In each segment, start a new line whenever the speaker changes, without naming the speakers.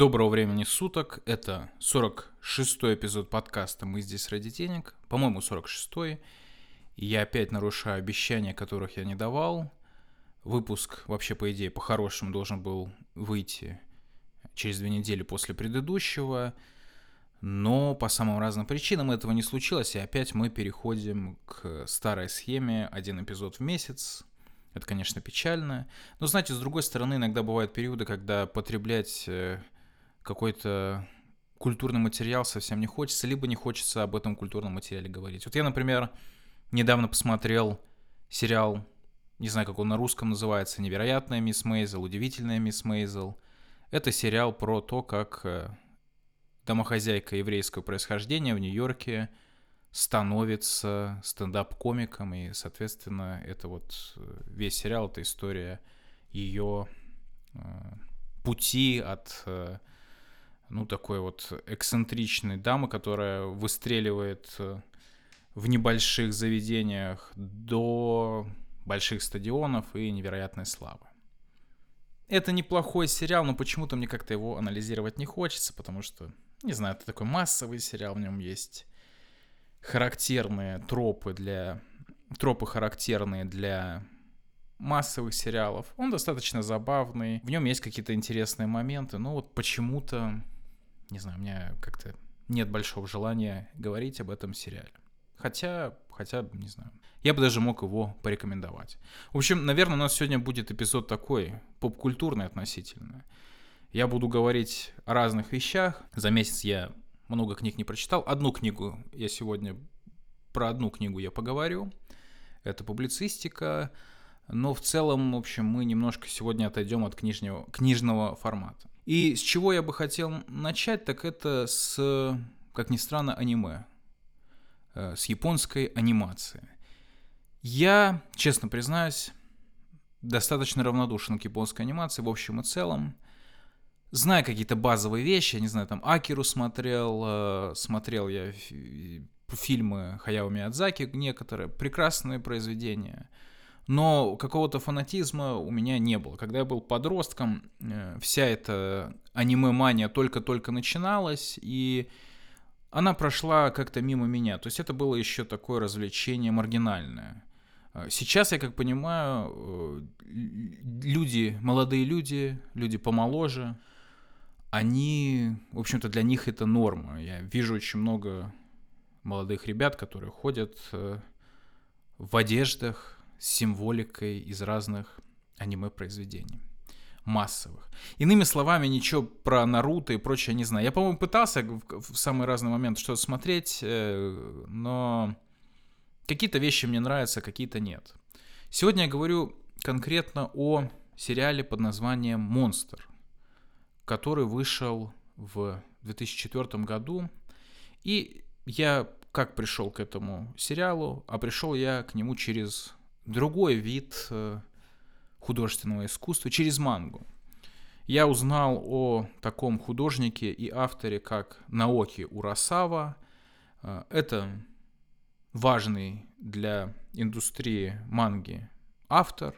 Доброго времени суток. Это 46-й эпизод подкаста «Мы здесь ради денег». По-моему, 46-й. И я опять нарушаю обещания, которых я не давал. Выпуск вообще, по идее, по-хорошему должен был выйти через две недели после предыдущего. Но по самым разным причинам этого не случилось, и опять мы переходим к старой схеме один эпизод в месяц. Это, конечно, печально. Но, знаете, с другой стороны, иногда бывают периоды, когда потреблять э, какой-то культурный материал совсем не хочется, либо не хочется об этом культурном материале говорить. Вот я, например, недавно посмотрел сериал, не знаю, как он на русском называется, «Невероятная мисс Мейзел», «Удивительная мисс Мейзел». Это сериал про то, как э, домохозяйка еврейского происхождения в Нью-Йорке становится стендап-комиком, и, соответственно, это вот э, весь сериал, это история ее э, пути от, ну, такой вот эксцентричной дамы, которая выстреливает в небольших заведениях до больших стадионов и невероятной славы. Это неплохой сериал, но почему-то мне как-то его анализировать не хочется, потому что не знаю, это такой массовый сериал, в нем есть характерные тропы для... Тропы характерные для массовых сериалов. Он достаточно забавный, в нем есть какие-то интересные моменты, но вот почему-то, не знаю, у меня как-то нет большого желания говорить об этом сериале. Хотя, хотя, не знаю, я бы даже мог его порекомендовать. В общем, наверное, у нас сегодня будет эпизод такой, поп-культурный относительно. Я буду говорить о разных вещах. За месяц я много книг не прочитал. Одну книгу я сегодня... Про одну книгу я поговорю. Это публицистика. Но в целом, в общем, мы немножко сегодня отойдем от книжного, книжного формата. И с чего я бы хотел начать, так это с, как ни странно, аниме. Э, с японской анимации. Я, честно признаюсь, достаточно равнодушен к японской анимации в общем и целом знаю какие-то базовые вещи, я не знаю, там Акиру смотрел, э, смотрел я фильмы Хаяо Миядзаки некоторые, прекрасные произведения, но какого-то фанатизма у меня не было. Когда я был подростком, э, вся эта аниме-мания только-только начиналась, и она прошла как-то мимо меня. То есть это было еще такое развлечение маргинальное. Э, сейчас, я как понимаю, люди, молодые люди, люди помоложе, они, в общем-то, для них это норма. Я вижу очень много молодых ребят, которые ходят э, в одеждах с символикой из разных аниме-произведений массовых. Иными словами, ничего про Наруто и прочее не знаю. Я, по-моему, пытался в самый разный момент что-то смотреть, э, но какие-то вещи мне нравятся, какие-то нет. Сегодня я говорю конкретно о сериале под названием «Монстр» который вышел в 2004 году. И я как пришел к этому сериалу, а пришел я к нему через другой вид э, художественного искусства, через мангу. Я узнал о таком художнике и авторе, как Наоки Урасава. Э, это важный для индустрии манги автор,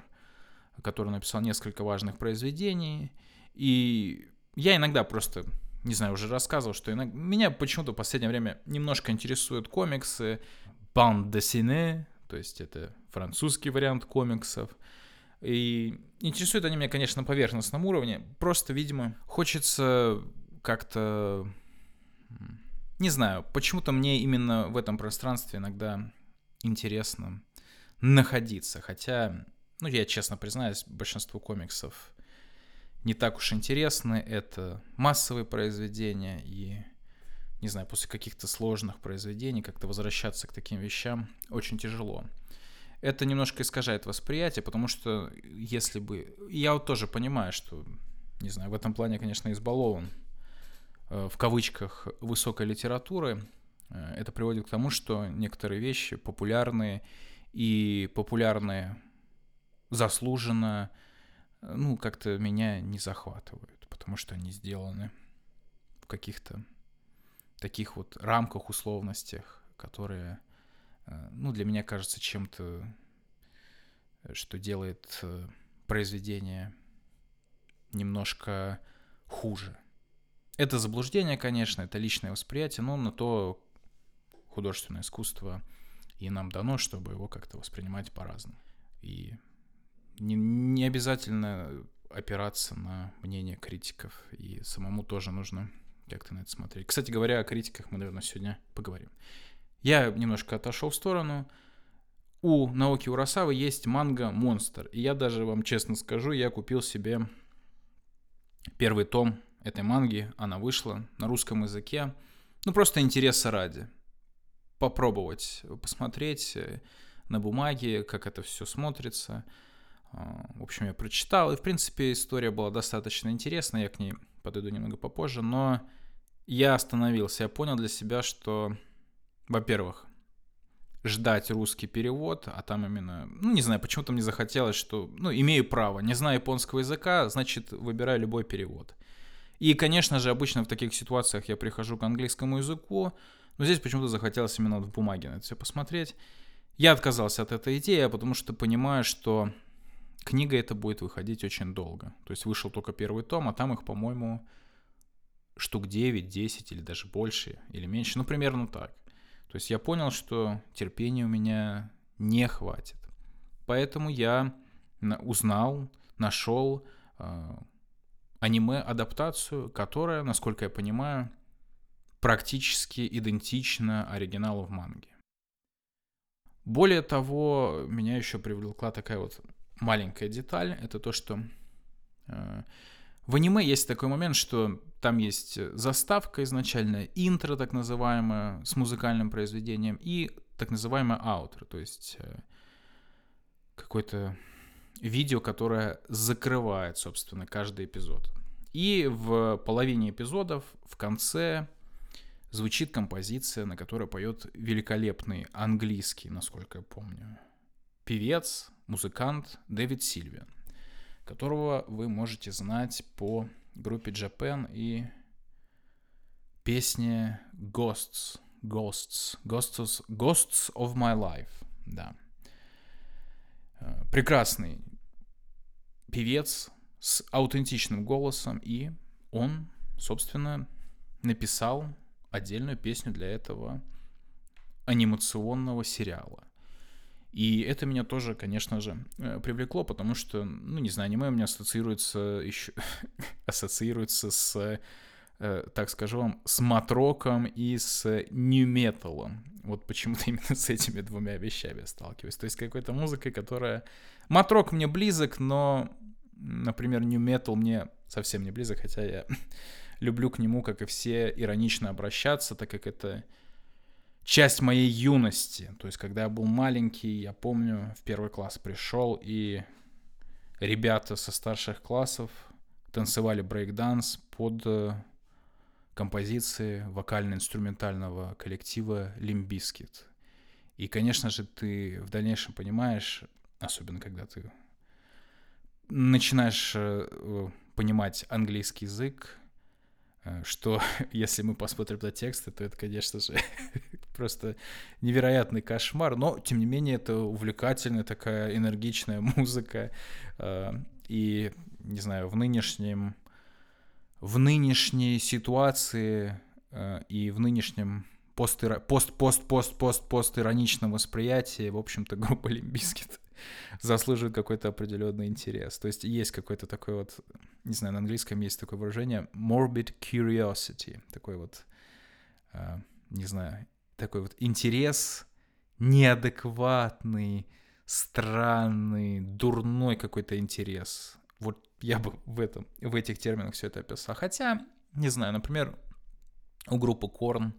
который написал несколько важных произведений. И я иногда просто, не знаю, уже рассказывал, что иногда... меня почему-то в последнее время немножко интересуют комиксы, bande dessinée, то есть это французский вариант комиксов. И интересуют они меня, конечно, на поверхностном уровне. Просто, видимо, хочется как-то... Не знаю, почему-то мне именно в этом пространстве иногда интересно находиться. Хотя, ну, я честно признаюсь, большинство комиксов не так уж интересны. Это массовые произведения и, не знаю, после каких-то сложных произведений как-то возвращаться к таким вещам очень тяжело. Это немножко искажает восприятие, потому что если бы... Я вот тоже понимаю, что, не знаю, в этом плане, конечно, избалован э, в кавычках высокой литературы. Э, это приводит к тому, что некоторые вещи популярные и популярные заслуженно ну, как-то меня не захватывают, потому что они сделаны в каких-то таких вот рамках, условностях, которые, э, ну, для меня кажется чем-то, что делает э, произведение немножко хуже. Это заблуждение, конечно, это личное восприятие, но на то художественное искусство и нам дано, чтобы его как-то воспринимать по-разному. И не, не обязательно опираться на мнение критиков, и самому тоже нужно как-то на это смотреть. Кстати говоря, о критиках мы, наверное, сегодня поговорим. Я немножко отошел в сторону. У Наоки Урасавы есть манга «Монстр». И я даже вам честно скажу, я купил себе первый том этой манги. Она вышла на русском языке. Ну, просто интереса ради. Попробовать, посмотреть э, на бумаге, как это все смотрится. А, в общем, я прочитал, и, в принципе, история была достаточно интересная, я к ней подойду немного попозже, но я остановился, я понял для себя, что, во-первых, ждать русский перевод, а там именно, ну, не знаю, почему-то мне захотелось, что, ну, имею право, не знаю японского языка, значит, выбираю любой перевод. И, конечно же, обычно в таких ситуациях я прихожу к английскому языку, но здесь почему-то захотелось именно в бумаге на это все посмотреть. Я отказался от этой идеи, потому что понимаю, что книга эта будет выходить очень долго. То есть вышел только первый том, а там их, по-моему, штук 9, 10 или даже больше, или меньше. Ну, примерно так. То есть я понял, что терпения у меня не хватит. Поэтому я узнал, нашел э, аниме-адаптацию, которая, насколько я понимаю, практически идентична оригиналу в манге. Более того, меня еще привлекла такая вот маленькая деталь. Это то, что э, в аниме есть такой момент, что там есть заставка изначальная, интро так называемое с музыкальным произведением и так называемое аутро, то есть э, какое-то видео, которое закрывает, собственно, каждый эпизод. И в половине эпизодов в конце звучит композиция, на которой поет великолепный английский, насколько я помню, певец, музыкант Дэвид Сильвиан, которого вы можете знать по группе Japan и песне Ghosts, Ghosts, Ghosts, Ghosts of My Life, да. Э, прекрасный певец с аутентичным голосом, и он, собственно, написал отдельную песню для этого анимационного сериала. И это меня тоже, конечно же, э, привлекло, потому что, ну, не знаю, аниме у меня ассоциируется еще, ассоциируется с, э, так скажу вам, с матроком и с нью-металом. Вот почему-то именно с этими двумя вещами сталкиваюсь. То есть какой-то музыкой, которая... Матрок мне близок, но, например, нью-метал мне совсем не близок, хотя я люблю к нему, как и все, иронично обращаться, так как это часть моей юности. То есть, когда я был маленький, я помню, в первый класс пришел, и ребята со старших классов танцевали брейкданс под э, композиции вокально-инструментального коллектива Limbiskit. И, конечно же, ты в дальнейшем понимаешь, особенно когда ты начинаешь э, понимать английский язык, Э, что если мы посмотрим на тексты, то это, конечно же, просто невероятный кошмар, но, тем не менее, это увлекательная такая энергичная музыка, э, и, не знаю, в нынешнем, в нынешней ситуации э, и в нынешнем пост, пост, пост, пост, пост, пост ироничном восприятии, в общем-то, группа Limp Bizkit заслуживает какой-то определенный интерес. То есть есть какой-то такой вот, не знаю, на английском есть такое выражение morbid curiosity, такой вот, э, не знаю, такой вот интерес неадекватный, странный, дурной какой-то интерес. Вот я бы в этом, в этих терминах все это описал. Хотя, не знаю, например, у группы Korn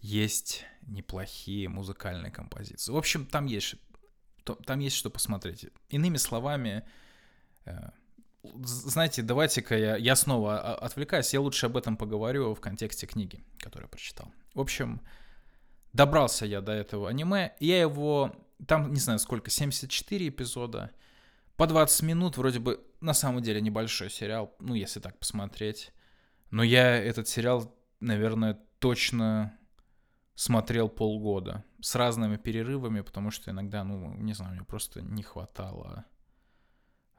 есть неплохие музыкальные композиции. В общем, там есть то, там есть что посмотреть. Иными словами, э, знаете, давайте-ка я, я снова отвлекаюсь, я лучше об этом поговорю в контексте книги, которую я прочитал. В общем, добрался я до этого аниме, я его, там, не знаю сколько, 74 эпизода, по 20 минут, вроде бы, на самом деле небольшой сериал, ну, если так посмотреть. Но я этот сериал, наверное, точно смотрел полгода с разными перерывами, потому что иногда, ну, не знаю, мне просто не хватало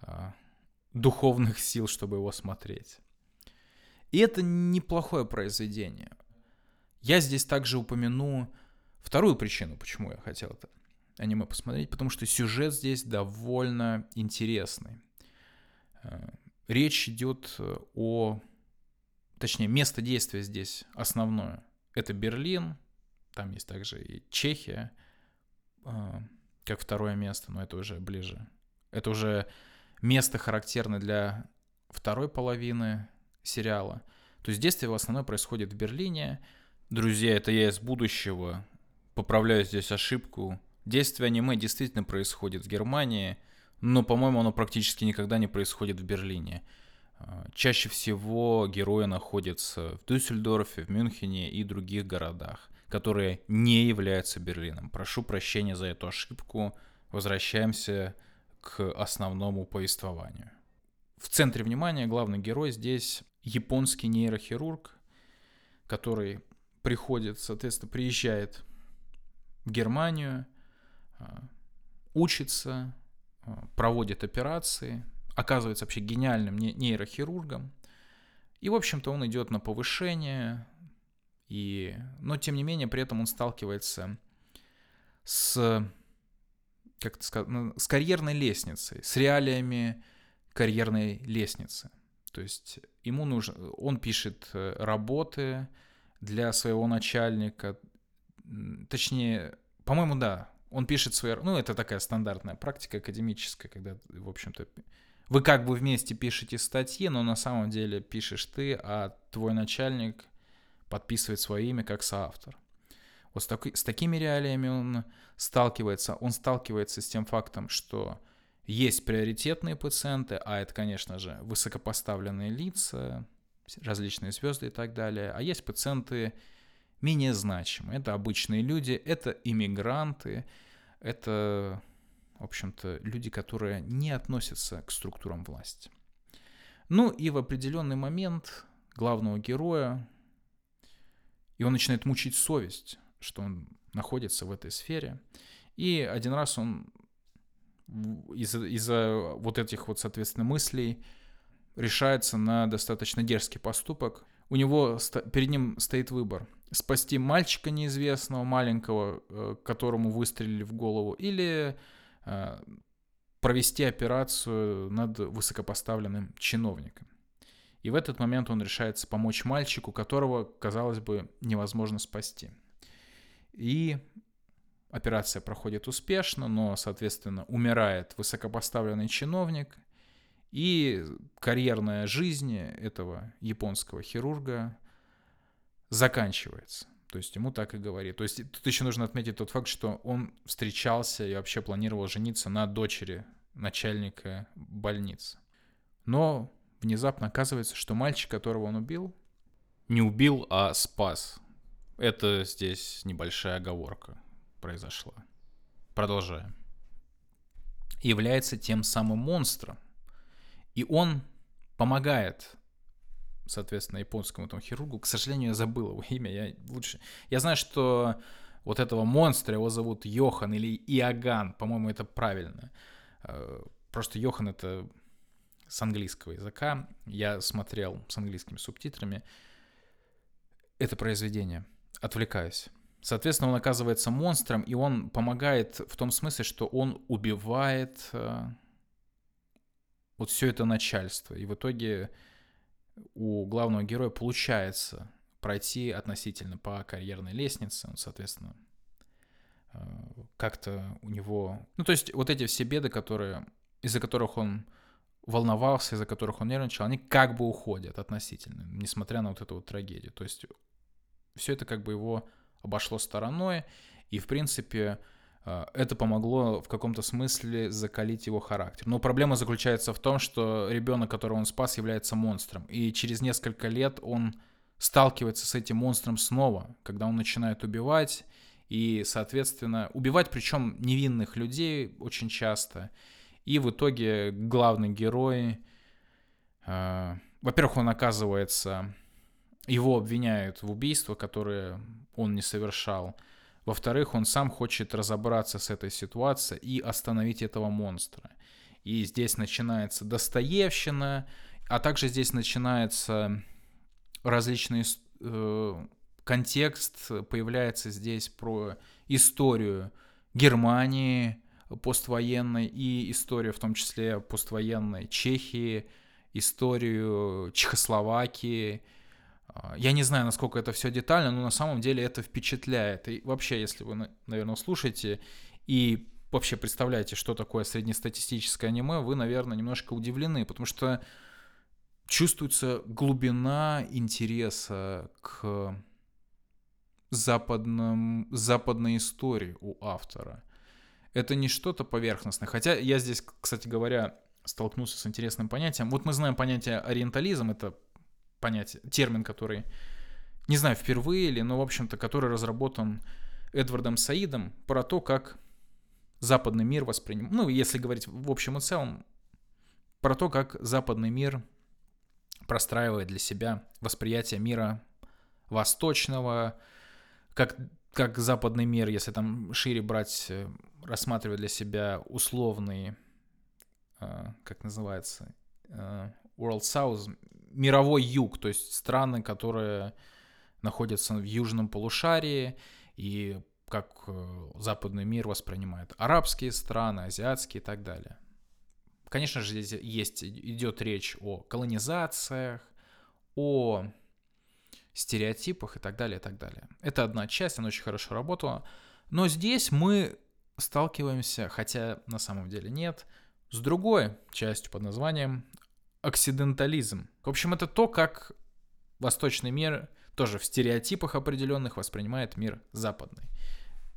а, духовных сил, чтобы его смотреть. И это неплохое произведение. Я здесь также упомяну вторую причину, почему я хотел это аниме посмотреть, потому что сюжет здесь довольно интересный. Э, речь идет о... Точнее, место действия здесь основное. Это Берлин, там есть также и Чехия, э, как второе место, но это уже ближе. Это уже место характерное для второй половины сериала. То есть действие в основном происходит в Берлине. Друзья, это я из будущего. Поправляю здесь ошибку. Действие аниме действительно происходит в Германии, но, по-моему, оно практически никогда не происходит в Берлине. А, чаще всего герои находятся в Дюссельдорфе, в Мюнхене и других городах, которые не являются Берлином. Прошу прощения за эту ошибку. Возвращаемся к основному повествованию. В центре внимания главный герой здесь японский нейрохирург, который приходит, соответственно, приезжает в Германию, а, учится, а, проводит операции, оказывается вообще гениальным нейрохирургом. И, в общем-то, он идет на повышение, и... но, тем не менее, при этом он сталкивается с, как это сказать, ну, с карьерной лестницей, с реалиями карьерной лестницы. То есть ему нужно, он пишет э, работы для своего начальника, точнее, по-моему, да, он пишет свои, ну, это такая стандартная практика академическая, когда, в общем-то, вы как бы вместе пишете статьи, но на самом деле пишешь ты, а твой начальник подписывает свое имя как соавтор. Вот с, таки, с такими реалиями он сталкивается. Он сталкивается с тем фактом, что есть приоритетные пациенты, а это, конечно же, высокопоставленные лица, различные звезды и так далее. А есть пациенты менее значимые. Это обычные люди, это иммигранты, это, в общем-то, люди, которые не относятся к структурам власти. Ну и в определенный момент главного героя, и он начинает мучить совесть, что он находится в этой сфере. И один раз он из-за из вот этих вот, соответственно, мыслей решается на достаточно дерзкий поступок. У него перед ним стоит выбор спасти мальчика неизвестного, маленького, э, которому выстрелили в голову, или э, провести операцию над высокопоставленным чиновником. И в этот момент он решается помочь мальчику, которого, казалось бы, невозможно спасти. И операция проходит успешно, но, соответственно, умирает высокопоставленный чиновник, и карьерная жизнь этого японского хирурга заканчивается. То есть ему так и говорит. То есть тут еще нужно отметить тот факт, что он встречался и вообще планировал жениться на дочери начальника больницы. Но внезапно оказывается, что мальчик, которого он убил, не убил, а спас. Это здесь небольшая оговорка произошла. Продолжаем. Является тем самым монстром. И он помогает соответственно, японскому там хирургу. К сожалению, я забыл его имя. Я лучше... Я знаю, что вот этого монстра его зовут Йохан или Иоганн. По-моему, это правильно. Э, просто Йохан это с английского языка. Я смотрел с английскими субтитрами это произведение. Отвлекаюсь. Соответственно, он оказывается монстром, и он помогает в том смысле, что он убивает э, вот все это начальство. И в итоге у главного героя получается пройти относительно по карьерной лестнице, он, соответственно, э, как-то у него... Ну, то есть вот эти все беды, которые, из-за которых он волновался, из-за которых он нервничал, они как бы уходят относительно, несмотря на вот эту вот трагедию. То есть все это как бы его обошло стороной, и, в принципе, а, это помогло в каком-то смысле закалить его характер. Но проблема заключается в том, что ребенок, которого он спас, является монстром. И через несколько лет он сталкивается с этим монстром снова, когда он начинает убивать. И, соответственно, убивать причем невинных людей очень часто. И в итоге главный герой, э, во-первых, он оказывается, его обвиняют в убийство, которое он не совершал. Во-вторых, он сам хочет разобраться с этой ситуацией и остановить этого монстра. И здесь начинается Достоевщина, а также здесь начинается различные контекст появляется здесь про историю Германии поствоенной и историю в том числе поствоенной Чехии, историю Чехословакии. А, я не знаю, насколько это все детально, но на самом деле это впечатляет. И вообще, если вы, наверное, слушаете и вообще представляете, что такое среднестатистическое аниме, вы, наверное, немножко удивлены, потому что чувствуется глубина интереса к западном, западной истории у автора. Это не что-то поверхностное. Хотя я здесь, кстати говоря, столкнулся с интересным понятием. Вот мы знаем понятие ориентализм, это понятие, термин, который, не знаю, впервые или, но, в общем-то, который разработан Эдвардом Саидом про то, как западный мир воспринимает, ну, если говорить в общем и целом, про то, как западный мир простраивает для себя восприятие мира восточного, как, как западный мир, если там шире брать, э, рассматривать для себя условный, э, как называется, э, World South, мировой юг, то есть страны, которые находятся в южном полушарии, и как западный мир воспринимает арабские страны, азиатские и так далее. Конечно же, здесь есть, идет речь о колонизациях, о стереотипах и так далее, и так далее. Это одна часть, она очень хорошо работала. Но здесь мы сталкиваемся, хотя на самом деле нет, с другой частью под названием оксидентализм. В общем, это то, как восточный мир тоже в стереотипах определенных воспринимает мир западный.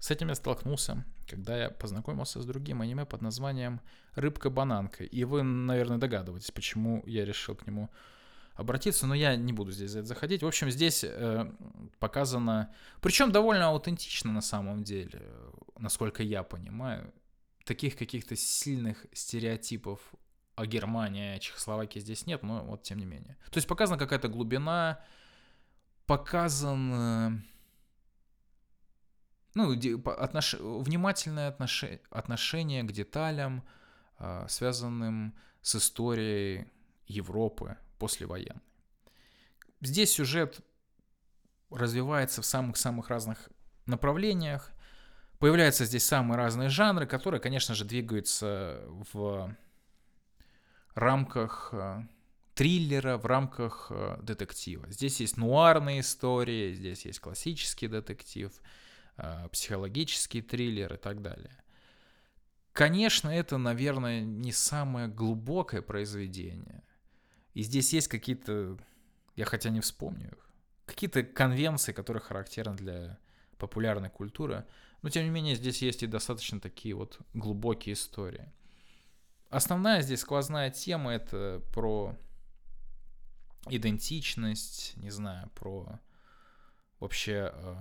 С этим я столкнулся, когда я познакомился с другим аниме под названием «Рыбка-бананка». И вы, наверное, догадываетесь, почему я решил к нему обратиться, но я не буду здесь за это заходить. В общем, здесь э, показано, причем довольно аутентично на самом деле, насколько я понимаю, таких каких-то сильных стереотипов о Германии, о Чехословакии здесь нет, но вот тем не менее. То есть показана какая-то глубина, показан ну, отнош... внимательное отнош... отношение к деталям, э, связанным с историей Европы, послевоенной. Здесь сюжет развивается в самых-самых разных направлениях. Появляются здесь самые разные жанры, которые, конечно же, двигаются в рамках э, триллера, в рамках э, детектива. Здесь есть нуарные истории, здесь есть классический детектив, э, психологический триллер и так далее. Конечно, это, наверное, не самое глубокое произведение. И здесь есть какие-то, я хотя не вспомню их, какие-то конвенции, которые характерны для популярной культуры. Но тем не менее здесь есть и достаточно такие вот глубокие истории. Основная здесь сквозная тема это про идентичность, не знаю, про вообще, э,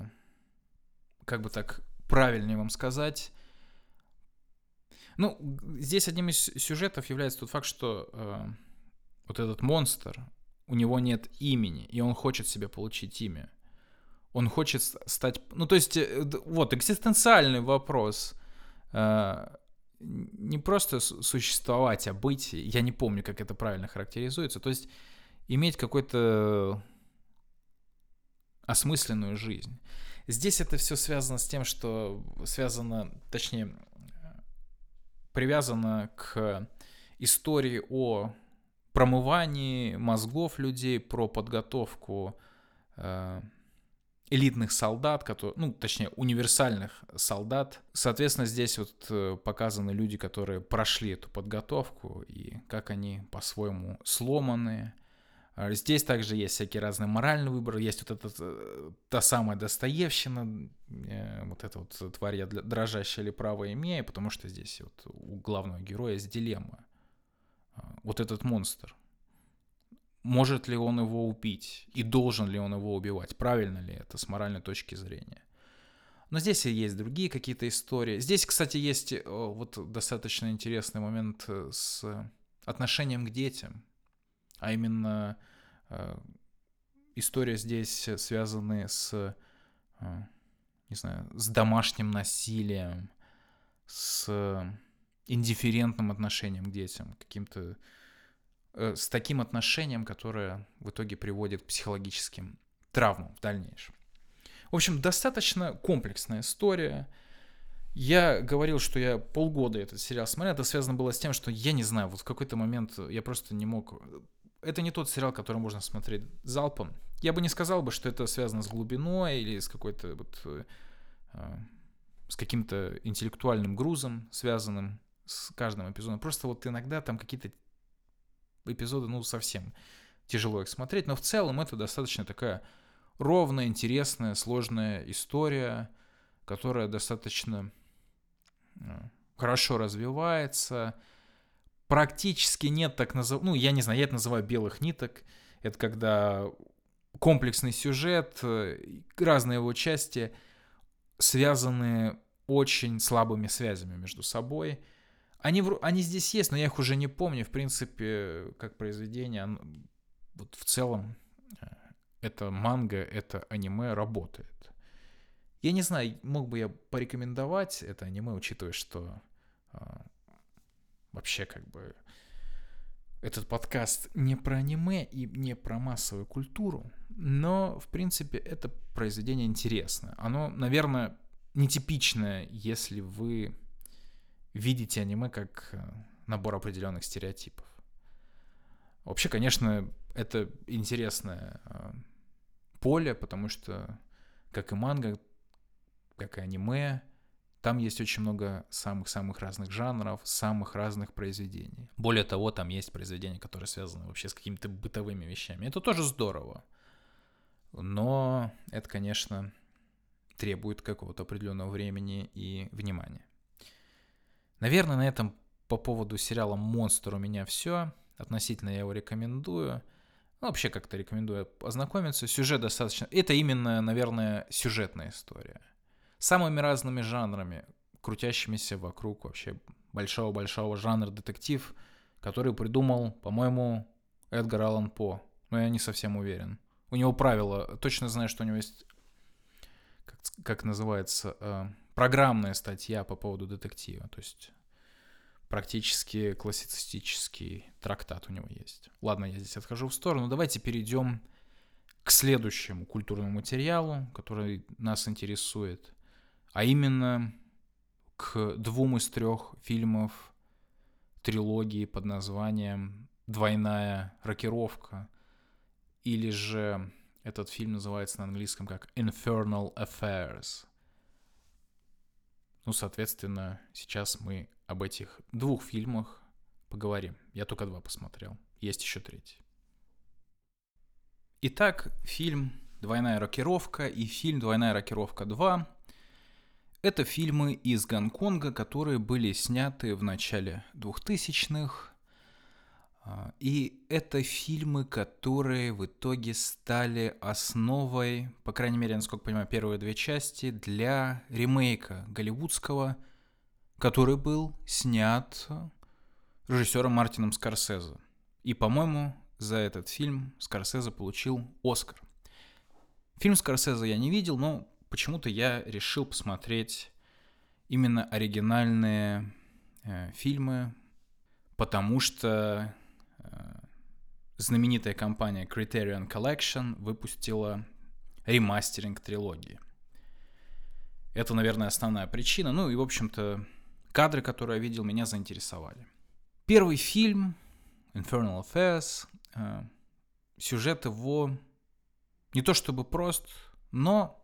как бы так правильнее вам сказать. Ну, здесь одним из сюжетов является тот факт, что э, вот этот монстр, у него нет имени, и он хочет себе получить имя. Он хочет стать... Ну, то есть, э, вот, экзистенциальный вопрос. Э, не просто существовать, а быть. Я не помню, как это правильно характеризуется. То есть, иметь какой-то осмысленную жизнь. Здесь это все связано с тем, что связано, точнее, привязано к истории о промывании мозгов людей, про подготовку э, элитных солдат, которые, ну, точнее, универсальных солдат. Соответственно, здесь вот э, показаны люди, которые прошли эту подготовку и как они по-своему сломаны. А здесь также есть всякие разные моральные выборы, есть вот эта э, та самая Достоевщина, вот эта вот тварь я дрожащая или право имея, потому что здесь вот у главного героя есть дилемма вот этот монстр. Может ли он его убить? И должен ли он его убивать? Правильно ли это с моральной точки зрения? Но здесь есть другие какие-то истории. Здесь, кстати, есть э, вот достаточно интересный момент э, с отношением к детям. А именно э, история здесь связана с, не знаю, с домашним насилием, с индифферентным отношением к детям, каким-то э, с таким отношением, которое в итоге приводит к психологическим травмам в дальнейшем. В общем, достаточно комплексная история. Я говорил, что я полгода этот сериал смотрел. Это связано было с тем, что я не знаю, вот в какой-то момент я просто не мог... Это не тот сериал, который можно смотреть залпом. Я бы не сказал бы, что это связано с глубиной или с какой-то вот... Э, с каким-то интеллектуальным грузом, связанным с каждым эпизодом. Просто вот иногда там какие-то эпизоды, ну, совсем тяжело их смотреть. Но в целом это достаточно такая ровная, интересная, сложная история, которая достаточно э, хорошо развивается. Практически нет так называемых, ну, я не знаю, я это называю белых ниток. Это когда комплексный сюжет, э, разные его части связаны очень слабыми связями между собой. Они, они здесь есть, но я их уже не помню. В принципе, как произведение, вот в целом э, это манга, это аниме работает. Я не знаю, мог бы я порекомендовать это аниме, учитывая, что э, вообще как бы этот подкаст не про аниме и не про массовую культуру, но, в принципе, это произведение интересное. Оно, наверное, нетипичное, если вы видите аниме как э, набор определенных стереотипов. Вообще, конечно, это интересное э, поле, потому что, как и манга, как и аниме, там есть очень много самых-самых разных жанров, самых разных произведений. Более того, там есть произведения, которые связаны вообще с какими-то бытовыми вещами. Это тоже здорово. Но это, конечно, требует какого-то определенного времени и внимания. Наверное, на этом по поводу сериала «Монстр» у меня все. Относительно я его рекомендую. Ну, вообще как-то рекомендую ознакомиться. Сюжет достаточно... Это именно, наверное, сюжетная история. Самыми разными жанрами, крутящимися вокруг вообще большого-большого жанра детектив, который придумал, по-моему, Эдгар Аллан По. Но я не совсем уверен. У него правило, точно знаю, что у него есть, как, как называется, э, программная статья по поводу детектива. То есть практически классицистический трактат у него есть. Ладно, я здесь отхожу в сторону. Давайте перейдем к следующему культурному материалу, который нас интересует, а именно к двум из трех фильмов трилогии под названием «Двойная рокировка», или же этот фильм называется на английском как «Infernal Affairs», ну, соответственно, сейчас мы об этих двух фильмах поговорим. Я только два посмотрел. Есть еще третий. Итак, фильм «Двойная рокировка» и фильм «Двойная рокировка 2» — это фильмы из Гонконга, которые были сняты в начале 2000-х, а, и это фильмы, которые в итоге стали основой, по крайней мере, насколько я понимаю, первые две части, для ремейка голливудского, который был снят режиссером Мартином Скорсезе. И, по-моему, за этот фильм Скорсезе получил Оскар. Фильм Скорсезе я не видел, но почему-то я решил посмотреть именно оригинальные э, фильмы, потому что знаменитая компания Criterion Collection выпустила ремастеринг трилогии. Это, наверное, основная причина. Ну и, в общем-то, кадры, которые я видел, меня заинтересовали. Первый фильм, Infernal Affairs, э, сюжет его не то чтобы прост, но,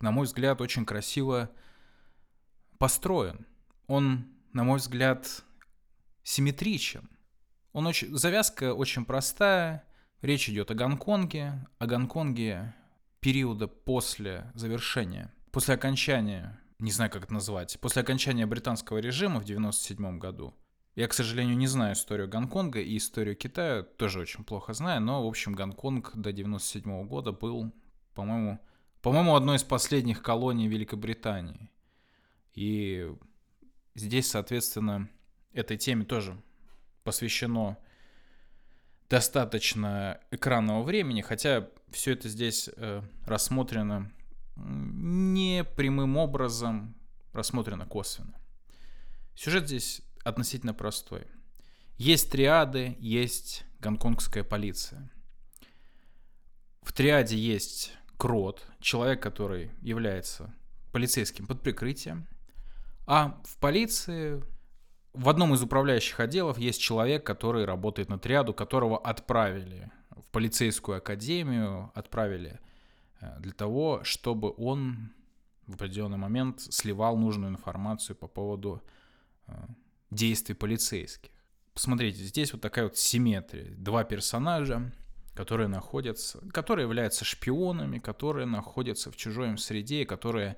на мой взгляд, очень красиво построен. Он, на мой взгляд, симметричен. Он очень, завязка очень простая. Речь идет о Гонконге, о Гонконге периода после завершения, после окончания, не знаю, как это назвать, после окончания британского режима в 97 году. Я, к сожалению, не знаю историю Гонконга и историю Китая, тоже очень плохо знаю, но, в общем, Гонконг до 97 года был, по-моему, по-моему, одной из последних колоний Великобритании. И здесь, соответственно, этой теме тоже посвящено достаточно экранного времени, хотя все это здесь э, рассмотрено не прямым образом, рассмотрено косвенно. Сюжет здесь относительно простой. Есть триады, есть гонконгская полиция. В триаде есть крот, человек, который является полицейским под прикрытием. А в полиции в одном из управляющих отделов есть человек, который работает на триаду, которого отправили в полицейскую академию, отправили э, для того, чтобы он в определенный момент сливал нужную информацию по поводу э, действий полицейских. Посмотрите, здесь вот такая вот симметрия. Два персонажа, которые находятся, которые являются шпионами, которые находятся в чужой среде которые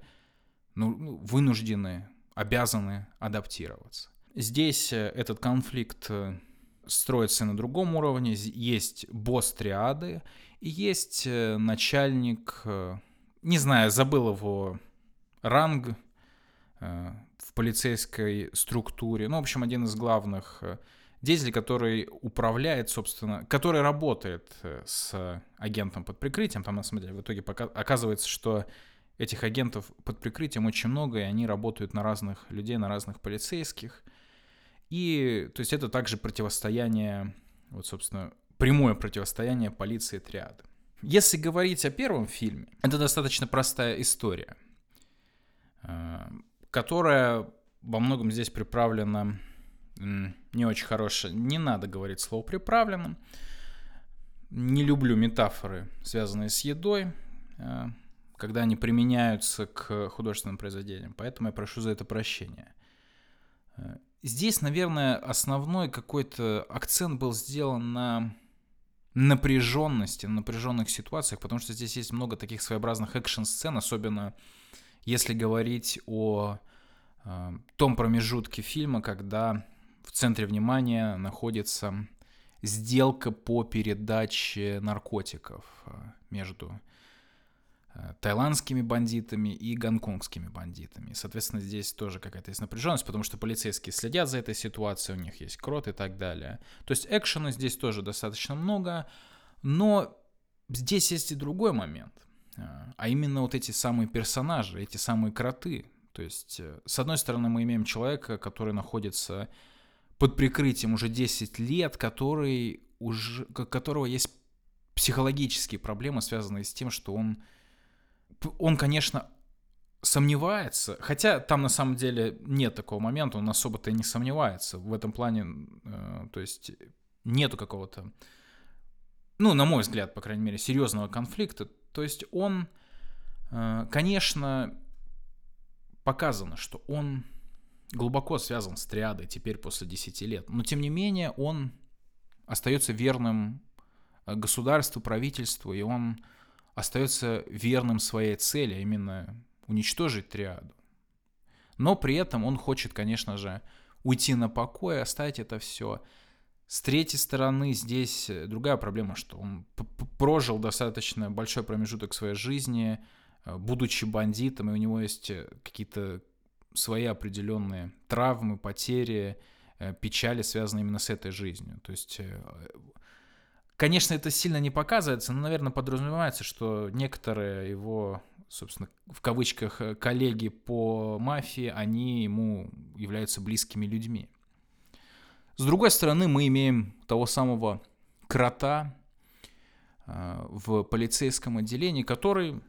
ну, ну вынуждены, обязаны адаптироваться. Здесь э, этот конфликт э, строится на другом уровне. Есть босс триады и есть э, начальник, не знаю, забыл его ранг в полицейской структуре. Ну, в общем, один из главных деятелей, который управляет, собственно, который работает с агентом под прикрытием. Там, на самом деле, в итоге пока, оказывается, что этих агентов под прикрытием очень много, и они работают на разных людей, на разных полицейских – и, то есть, это также противостояние, вот, собственно, прямое противостояние полиции триады. Если говорить о первом фильме, это достаточно простая история, э, которая во многом здесь приправлена не очень хорошая. Не надо говорить слово «приправлено». Не люблю метафоры, связанные с едой, э, когда они применяются к художественным произведениям. Поэтому я прошу за это прощения. Здесь, наверное, основной какой-то акцент был сделан на напряженности, на напряженных ситуациях, потому что здесь есть много таких своеобразных экшн-сцен, особенно если говорить о э, том промежутке фильма, когда в центре внимания находится сделка по передаче наркотиков э, между тайландскими бандитами и гонконгскими бандитами. Соответственно, здесь тоже какая-то есть напряженность, потому что полицейские следят за этой ситуацией, у них есть крот и так далее. То есть экшена здесь тоже достаточно много, но здесь есть и другой момент, э, а именно вот эти самые персонажи, эти самые кроты. То есть, э, с одной стороны, мы имеем человека, который находится под прикрытием уже 10 лет, который уже, которого есть психологические проблемы, связанные с тем, что он он, конечно, сомневается, хотя там на самом деле нет такого момента, он особо-то и не сомневается в этом плане, э, то есть нету какого-то, ну, на мой взгляд, по крайней мере, серьезного конфликта, то есть он, э, конечно, показано, что он глубоко связан с триадой теперь после 10 лет, но тем не менее он остается верным э, государству, правительству, и он остается верным своей цели, а именно уничтожить триаду. Но при этом он хочет, конечно же, уйти на покой, оставить это все. С третьей стороны, здесь другая проблема, что он прожил достаточно большой промежуток своей жизни, э, будучи бандитом, и у него есть э, какие-то свои определенные травмы, потери, э, печали, связанные именно с этой жизнью. То есть Конечно, это сильно не показывается, но, наверное, подразумевается, что некоторые его, собственно, в кавычках, э, коллеги по мафии, они ему являются близкими людьми. С другой стороны, мы имеем того самого крота э, в полицейском отделении, который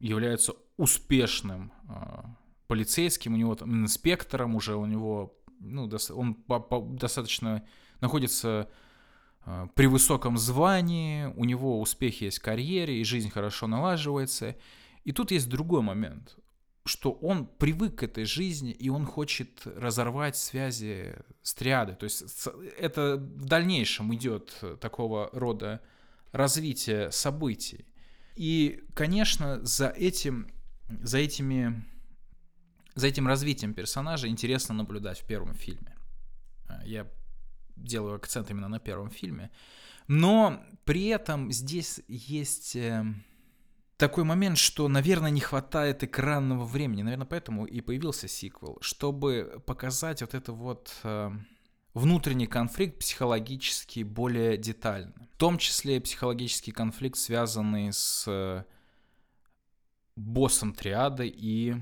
является успешным э, полицейским, у него там инспектором уже, у него, ну, он достаточно находится при высоком звании, у него успехи есть в карьере, и жизнь хорошо налаживается. И тут есть другой момент, что он привык к этой жизни, и он хочет разорвать связи с триадой. То есть это в дальнейшем идет такого рода развитие событий. И, конечно, за этим, за этими, за этим развитием персонажа интересно наблюдать в первом фильме. Э, я делаю акцент именно на первом фильме. Но при этом здесь есть э, такой момент, что, наверное, не хватает экранного времени. Наверное, поэтому и появился сиквел, чтобы показать вот это вот э, внутренний конфликт психологически более детально. В том числе психологический конфликт, связанный с э, боссом триады и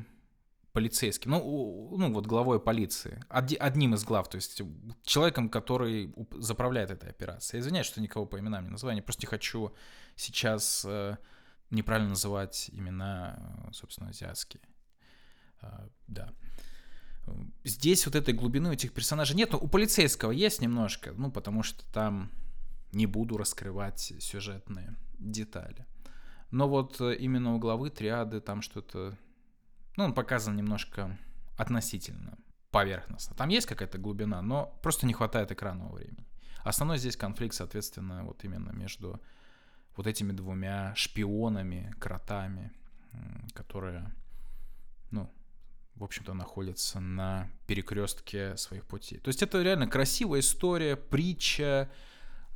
полицейским, ну, ну вот главой полиции, одним из глав, то есть человеком, который заправляет этой операцией. Я извиняюсь, что никого по именам не называю, я просто не хочу сейчас э, неправильно называть имена, собственно, азиатские. Э, да. Здесь вот этой глубины у этих персонажей нет, но у полицейского есть немножко, ну, потому что там не буду раскрывать сюжетные детали. Но вот э, именно у главы триады там что-то ну, он показан немножко относительно поверхностно. Там есть какая-то глубина, но просто не хватает экранного времени. Основной здесь конфликт, соответственно, вот именно между вот этими двумя шпионами, кротами, которые, ну, в общем-то, находятся на перекрестке своих путей. То есть это реально красивая история, притча,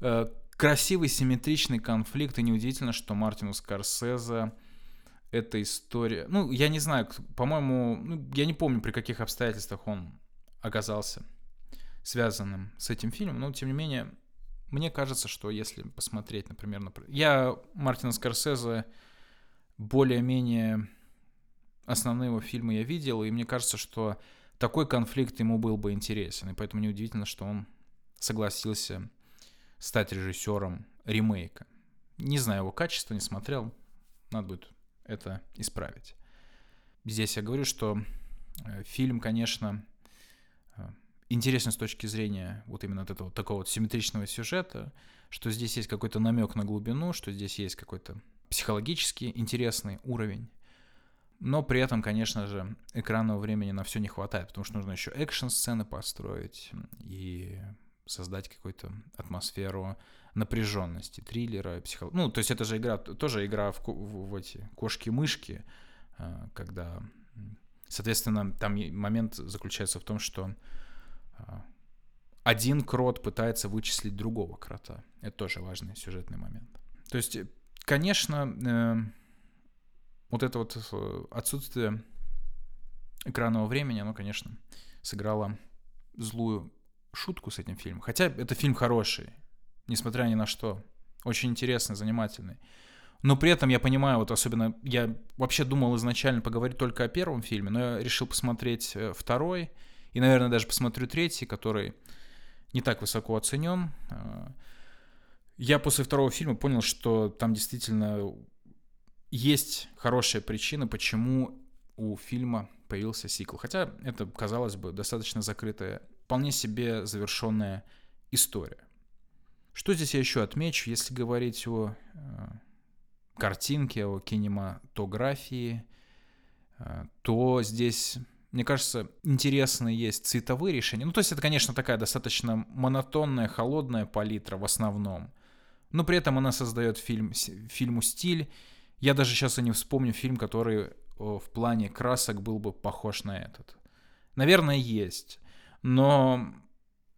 э, красивый симметричный конфликт, и неудивительно, что Мартину Скорсезе эта история... Ну, я не знаю, по-моему, ну, я не помню, при каких обстоятельствах он оказался связанным с этим фильмом, но, тем не менее, мне кажется, что если посмотреть, например, на... Я Мартина Скорсезе более-менее основные его фильмы я видел, и мне кажется, что такой конфликт ему был бы интересен, и поэтому неудивительно, что он согласился стать режиссером ремейка. Не знаю его качества, не смотрел, надо будет это исправить. Здесь я говорю, что э, фильм, конечно, э, интересен с точки зрения вот именно от этого такого вот симметричного сюжета, что здесь есть какой-то намек на глубину, что здесь есть какой-то психологически интересный уровень. Но при этом, конечно же, экранного времени на все не хватает, потому что нужно еще экшн-сцены построить и создать какую-то атмосферу напряженности, триллера, психо... Ну, то есть это же игра, тоже игра в, в, в эти кошки-мышки, а, когда, соответственно, там момент заключается в том, что а, один крот пытается вычислить другого крота. Это тоже важный сюжетный момент. То есть, конечно, э, вот это вот э, отсутствие экранного времени, оно, конечно, сыграло злую шутку с этим фильмом. Хотя это фильм хороший, несмотря ни на что. Очень интересный, занимательный. Но при этом я понимаю, вот особенно, я вообще думал изначально поговорить только о первом фильме, но я решил посмотреть э, второй, и, наверное, даже посмотрю третий, который не так высоко оценен. Э, я после второго фильма понял, что там действительно есть хорошая причина, почему у фильма появился сиквел. Хотя это, казалось бы, достаточно закрытая, вполне себе завершенная история. Что здесь я еще отмечу, если говорить о э, картинке, о кинематографии, э, то здесь, мне кажется, интересные есть цветовые решения. Ну, то есть это, конечно, такая достаточно монотонная, холодная палитра в основном. Но при этом она создает фильм, фильму стиль. Я даже сейчас и не вспомню фильм, который в плане красок был бы похож на этот. Наверное, есть. Но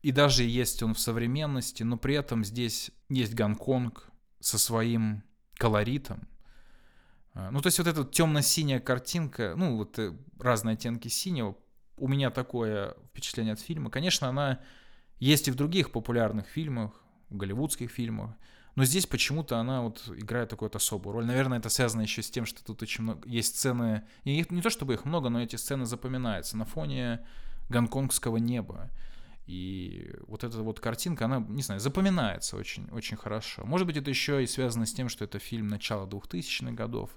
и даже есть он в современности, но при этом здесь есть Гонконг со своим колоритом. А, ну, то есть вот эта темно-синяя картинка, ну, вот э, разные оттенки синего, у меня такое впечатление от фильма. Конечно, она есть и в других популярных фильмах, в голливудских фильмах, но здесь почему-то она вот играет такую вот особую роль. Наверное, это связано еще с тем, что тут очень много есть сцены, и не то чтобы их много, но эти сцены запоминаются на фоне гонконгского неба. И вот эта вот картинка, она, не знаю, запоминается очень, очень хорошо. Может быть, это еще и связано с тем, что это фильм начала 2000-х годов,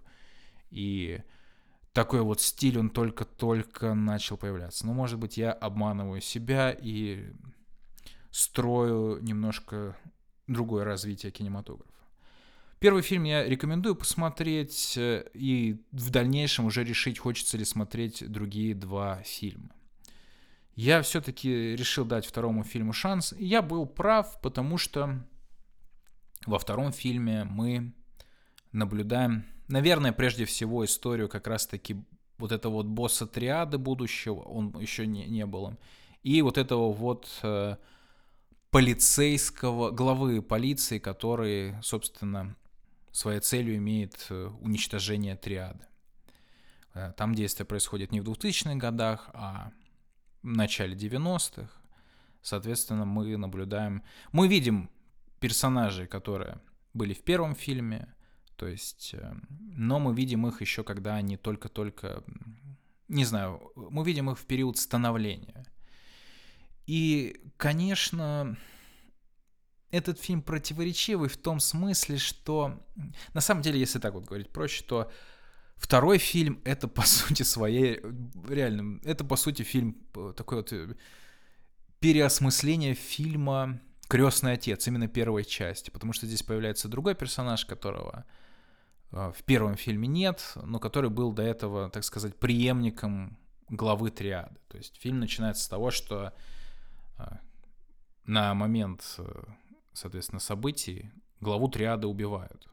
и такой вот стиль, он только-только начал появляться. Но, может быть, я обманываю себя и строю немножко другое развитие кинематографа. Первый фильм я рекомендую посмотреть э, и в дальнейшем уже решить, хочется ли смотреть другие два фильма я все-таки решил дать второму фильму шанс. И я был прав, потому что во втором фильме мы наблюдаем, наверное, прежде всего историю как раз-таки вот этого вот босса триады будущего, он еще не, не был и вот этого вот э, полицейского, главы полиции, который, собственно, своей целью имеет э, уничтожение триады. Э, там действие происходит не в 2000-х годах, а начале 90-х. Соответственно, мы наблюдаем... Мы видим персонажей, которые были в первом фильме, то есть... Э, но мы видим их еще, когда они только-только не знаю, мы видим их в период становления. И, конечно, этот фильм противоречивый в том смысле, что на самом деле, если так вот говорить проще, то второй фильм это по сути своей реально это по сути фильм э, такой вот э, переосмысление фильма Крестный отец именно первой части, потому что здесь появляется другой персонаж, которого э, в первом фильме нет, но который был до этого, так сказать, преемником главы триады. То есть фильм начинается с того, что на момент соответственно, событий главу триады убивают.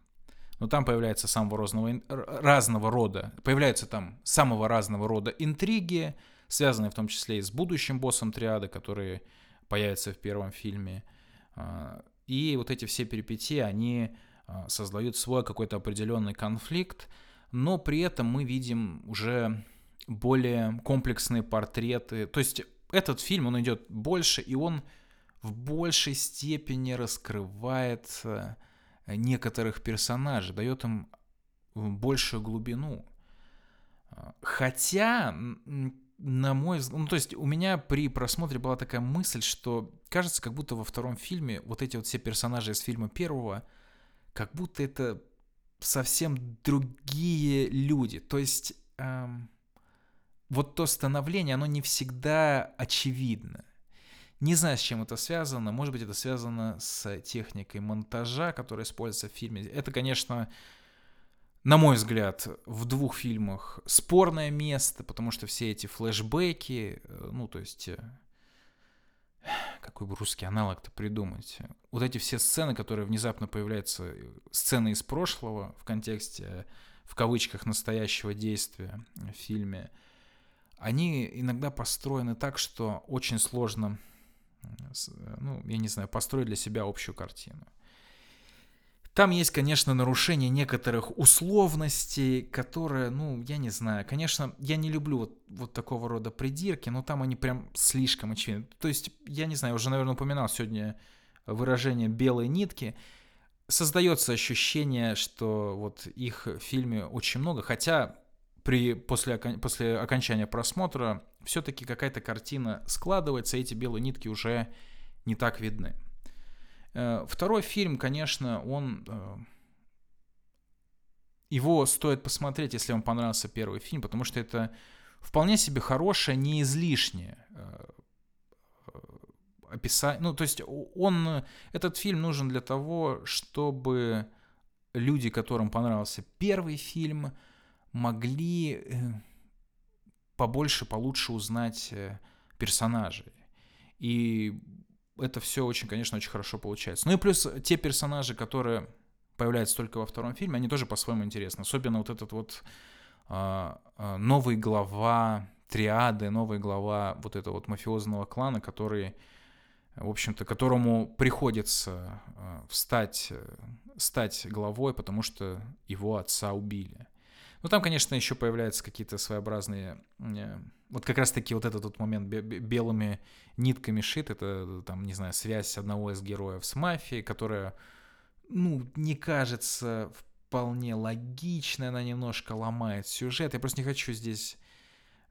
Но там появляется самого разного, разного рода, появляются там самого разного рода интриги, связанные в том числе и с будущим боссом триады, который появится в первом фильме. А, и вот эти все перипетии, они а, создают свой какой-то определенный конфликт, но при этом мы видим уже более комплексные портреты. То есть этот фильм, он идет больше, и он в большей степени раскрывает э, некоторых персонажей, дает им большую глубину. Хотя, на мой взгляд, ну то есть у меня при просмотре была такая мысль, что кажется, как будто во втором фильме вот эти вот все персонажи из фильма первого, как будто это совсем другие люди. То есть эм, вот то становление, оно не всегда очевидно. Не знаю, с чем это связано. Может быть, это связано с техникой монтажа, которая используется в фильме. Это, конечно, на мой взгляд, в двух фильмах спорное место, потому что все эти флешбеки, э, ну, то есть, э, какой бы русский аналог-то придумать? Вот эти все сцены, которые внезапно появляются, э, сцены из прошлого в контексте, в кавычках, настоящего действия в фильме, они иногда построены так, что очень сложно ну, я не знаю, построить для себя общую картину. Там есть, конечно, нарушение некоторых условностей, которые, ну, я не знаю, конечно, я не люблю вот, вот такого рода придирки, но там они прям слишком очевидны. То есть, я не знаю, уже, наверное, упоминал сегодня выражение «белые нитки», создается ощущение, что вот их в фильме очень много, хотя при, после, после окончания просмотра все-таки какая-то картина складывается, эти белые нитки уже не так видны. Э, второй фильм, конечно, он... Э, его стоит посмотреть, если вам понравился первый фильм, потому что это вполне себе хорошее, не излишнее э, описание. Ну, то есть он, этот фильм нужен для того, чтобы люди, которым понравился первый фильм, могли побольше, получше узнать э, персонажей. И это все очень, конечно, очень хорошо получается. Ну и плюс те персонажи, которые появляются только во втором фильме, они тоже по-своему интересны. Особенно вот этот вот а, а, новый глава триады, новый глава вот этого вот мафиозного клана, который, в общем-то, которому приходится а, встать, э, стать главой, потому что его отца убили. Ну, там, конечно, еще появляются какие-то своеобразные... Э, вот как раз-таки вот этот вот момент белыми нитками шит, это, там, не знаю, связь одного из героев с мафией, которая, ну, не кажется вполне логичной, она немножко ломает сюжет. Я просто не хочу здесь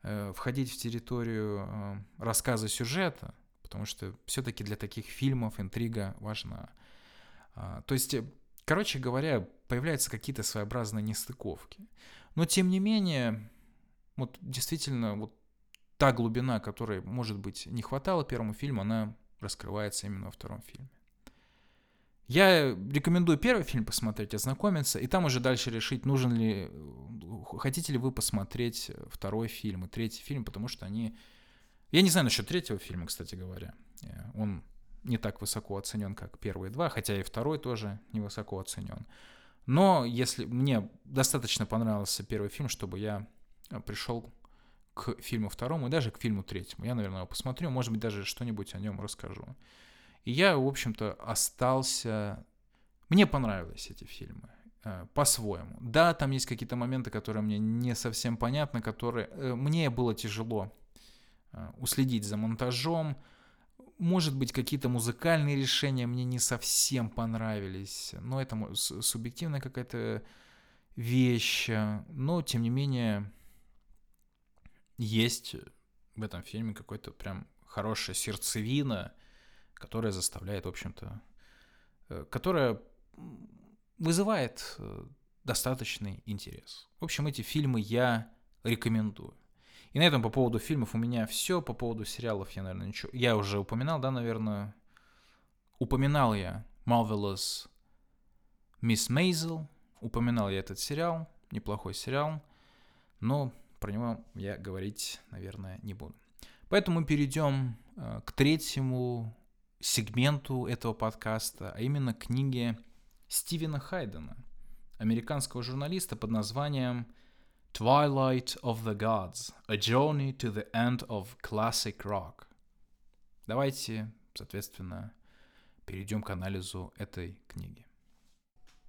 э, входить в территорию э, рассказа сюжета, потому что все-таки для таких фильмов интрига важна. А, то есть, короче говоря, появляются какие-то своеобразные нестыковки. Но тем не менее, вот действительно, вот та глубина, которой, может быть, не хватало первому фильму, она раскрывается именно во втором фильме. Я рекомендую первый фильм посмотреть, ознакомиться, и там уже дальше решить, нужен ли, хотите ли вы посмотреть второй фильм и третий фильм, потому что они... Я не знаю насчет третьего фильма, кстати говоря. Он не так высоко оценен, как первые два, хотя и второй тоже невысоко оценен. Но если мне достаточно понравился первый фильм, чтобы я э, пришел к фильму второму и даже к фильму третьему. Я, наверное, его посмотрю, может быть, даже что-нибудь о нем расскажу. И я, в общем-то, остался... Мне понравились эти фильмы э, по-своему. Да, там есть какие-то моменты, которые мне не совсем понятны, которые... Э, мне было тяжело уследить за монтажом, может быть, какие-то музыкальные решения мне не совсем понравились, но это субъективная какая-то вещь, но, тем не менее, есть в этом фильме какой-то прям хорошая сердцевина, которая заставляет, в общем-то, э, которая вызывает э, достаточный интерес. В общем, эти фильмы я рекомендую. И на этом по поводу фильмов у меня все. По поводу сериалов я, наверное, ничего... Я уже упоминал, да, наверное? Упоминал я Marvelous Miss Maisel. Упоминал я этот сериал. Неплохой сериал. Но про него я говорить, наверное, не буду. Поэтому мы перейдем э, к третьему сегменту этого подкаста, а именно книге Стивена Хайдена, американского журналиста под названием Twilight of the Gods, A Journey to the End of Classic Rock. Давайте, соответственно, перейдем к анализу этой книги.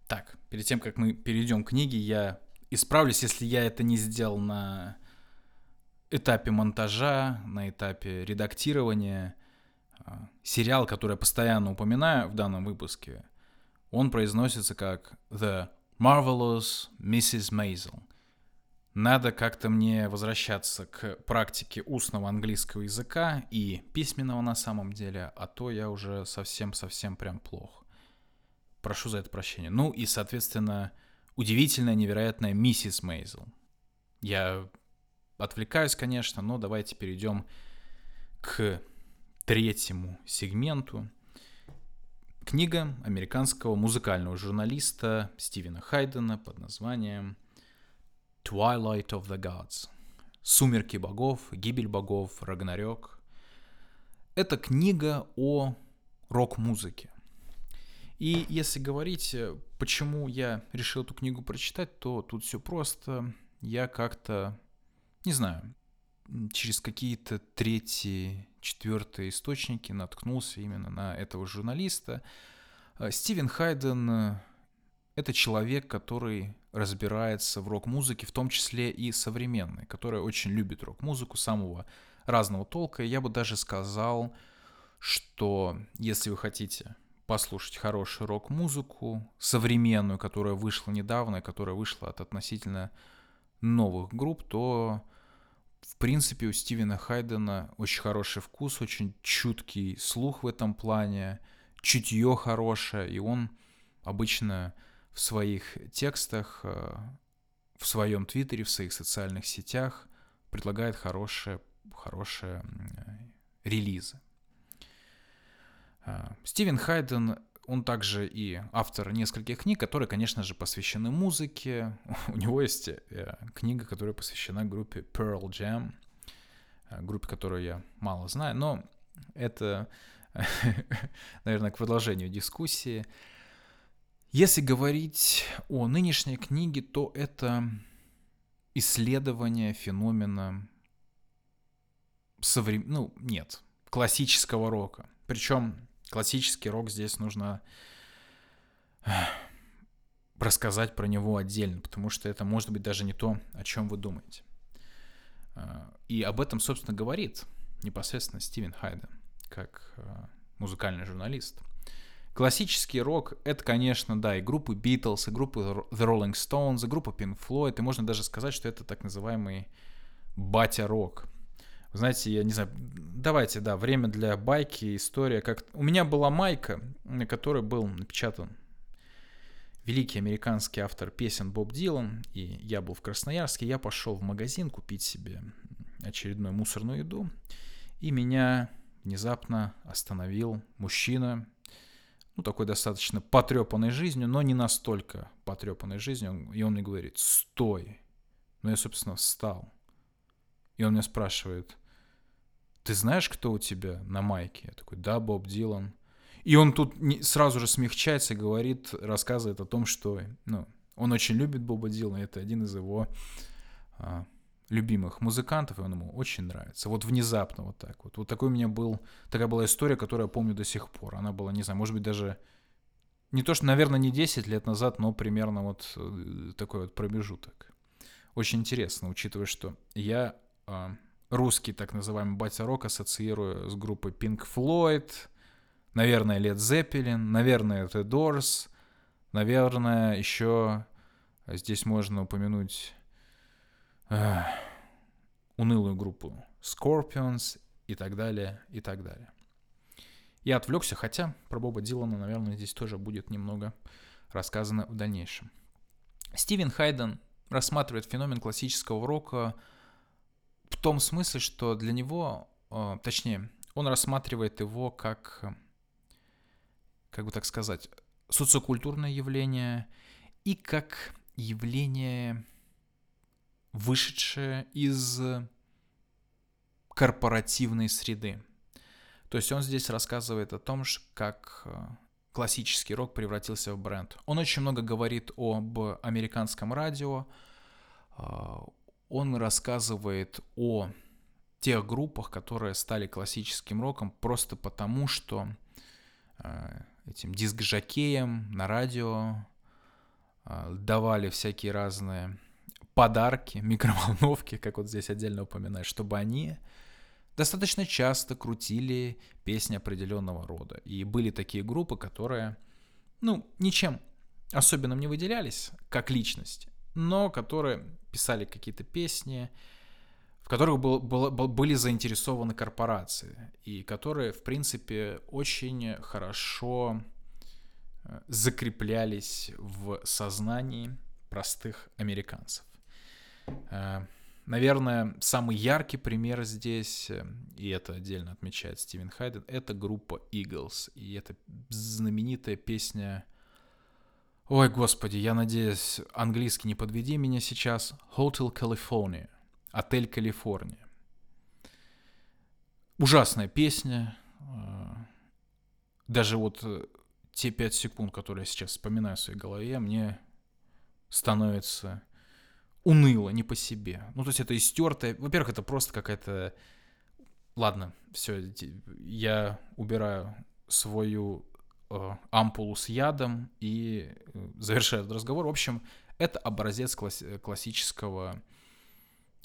Так, перед тем, как мы перейдем к книге, я исправлюсь, если я это не сделал на этапе монтажа, на этапе редактирования. А, сериал, который я постоянно упоминаю в данном выпуске, он произносится как The Marvelous Mrs. Maisel. Надо как-то мне возвращаться к практике устного английского языка и письменного на самом деле, а то я уже совсем-совсем прям плохо. Прошу за это прощения. Ну и, соответственно, удивительная, невероятная миссис Мейзел. Я отвлекаюсь, конечно, но давайте перейдем к третьему сегменту. Книга американского музыкального журналиста Стивена Хайдена под названием Twilight of the Gods. Сумерки богов, гибель богов, Рагнарёк. Это книга о рок-музыке. И если говорить, э, почему я решил эту книгу прочитать, то тут все просто. Я как-то, не знаю, через какие-то третьи, четвертые источники наткнулся именно на этого журналиста. Э, Стивен Хайден э, — это человек, который разбирается в рок-музыке, в том числе и современной, который очень любит рок-музыку самого разного толка. И я бы даже сказал, что если вы хотите послушать хорошую рок-музыку, современную, которая вышла недавно, которая вышла от относительно новых групп, то в принципе у Стивена Хайдена очень хороший вкус, очень чуткий слух в этом плане, чутье хорошее, и он обычно в своих текстах, э, в своем твиттере, в своих социальных сетях предлагает хорошие, хорошие релизы. А, Стивен Хайден, он также и автор нескольких книг, которые, конечно же, посвящены музыке. У него есть э, книга, которая посвящена группе Pearl Jam, э, группе, которую я мало знаю, но это, наверное, к продолжению дискуссии. Если говорить о нынешней книге, то это исследование феномена соврем... ну, нет, классического рока. Причем Классический рок здесь нужно рассказать про него отдельно, потому что это может быть даже не то, о чем вы думаете. А, и об этом, собственно, говорит непосредственно Стивен Хайден, как а, музыкальный журналист. Классический рок — это, конечно, да, и группы Beatles, и группы The Rolling Stones, и группа Pink Floyd, и можно даже сказать, что это так называемый батя-рок — знаете, я не знаю, давайте, да, время для байки, история. Как... У меня была майка, на которой был напечатан великий американский автор песен Боб Дилан, и я был в Красноярске, я пошел в магазин купить себе очередную мусорную еду, и меня внезапно остановил мужчина, ну, такой достаточно потрепанной жизнью, но не настолько потрепанной жизнью, и он мне говорит, стой. Ну, я, собственно, встал. И он меня спрашивает, ты знаешь, кто у тебя на майке? Я такой, да, Боб Дилан. И он тут сразу же смягчается и говорит, рассказывает о том, что ну, он очень любит Боба Дилана, это один из его а, любимых музыкантов, и он ему очень нравится. Вот внезапно вот так вот. Вот такой у меня был, такая была история, которую я помню до сих пор. Она была, не знаю, может быть, даже не то, что, наверное, не 10 лет назад, но примерно вот э, такой вот промежуток. Очень интересно, учитывая, что я а, русский так называемый батя рок ассоциирую с группой Pink Floyd, наверное, Led Zeppelin, наверное, The Doors, наверное, еще здесь можно упомянуть унылую группу Scorpions и так далее, и так далее. Я отвлекся, хотя про Боба Дилана, наверное, здесь тоже будет немного рассказано в дальнейшем. Стивен Хайден рассматривает феномен классического рока в том смысле, что для него, э, точнее, он рассматривает его как, как бы так сказать, социокультурное явление и как явление, вышедшее из корпоративной среды. То есть он здесь рассказывает о том, как э, классический рок превратился в бренд. Он очень много говорит об американском радио. А, он рассказывает о тех группах, которые стали классическим роком просто потому, что э, этим диск-жокеям на радио э, давали всякие разные подарки, микроволновки, как вот здесь отдельно упоминать, чтобы они достаточно часто крутили песни определенного рода. И были такие группы, которые, ну, ничем особенным не выделялись, как личность, но которые писали какие-то песни, в которых был, был, был, были заинтересованы корпорации, и которые, в принципе, очень хорошо э, закреплялись в сознании простых американцев. Э, Наверное, самый яркий пример здесь, э, и это отдельно отмечает Стивен Хайден, это группа Eagles. И это знаменитая песня... Ой, господи, я надеюсь, английский не подведи меня сейчас. Hotel California. Отель Калифорния. Ужасная песня. Э, даже вот те пять секунд, которые я сейчас вспоминаю в своей голове, мне становится уныло, не по себе. Ну, то есть это истертое. Во-первых, это просто какая-то... Ладно, все, я убираю свою э, ампулу с ядом и э, завершаю этот разговор. В общем, это образец класс- классического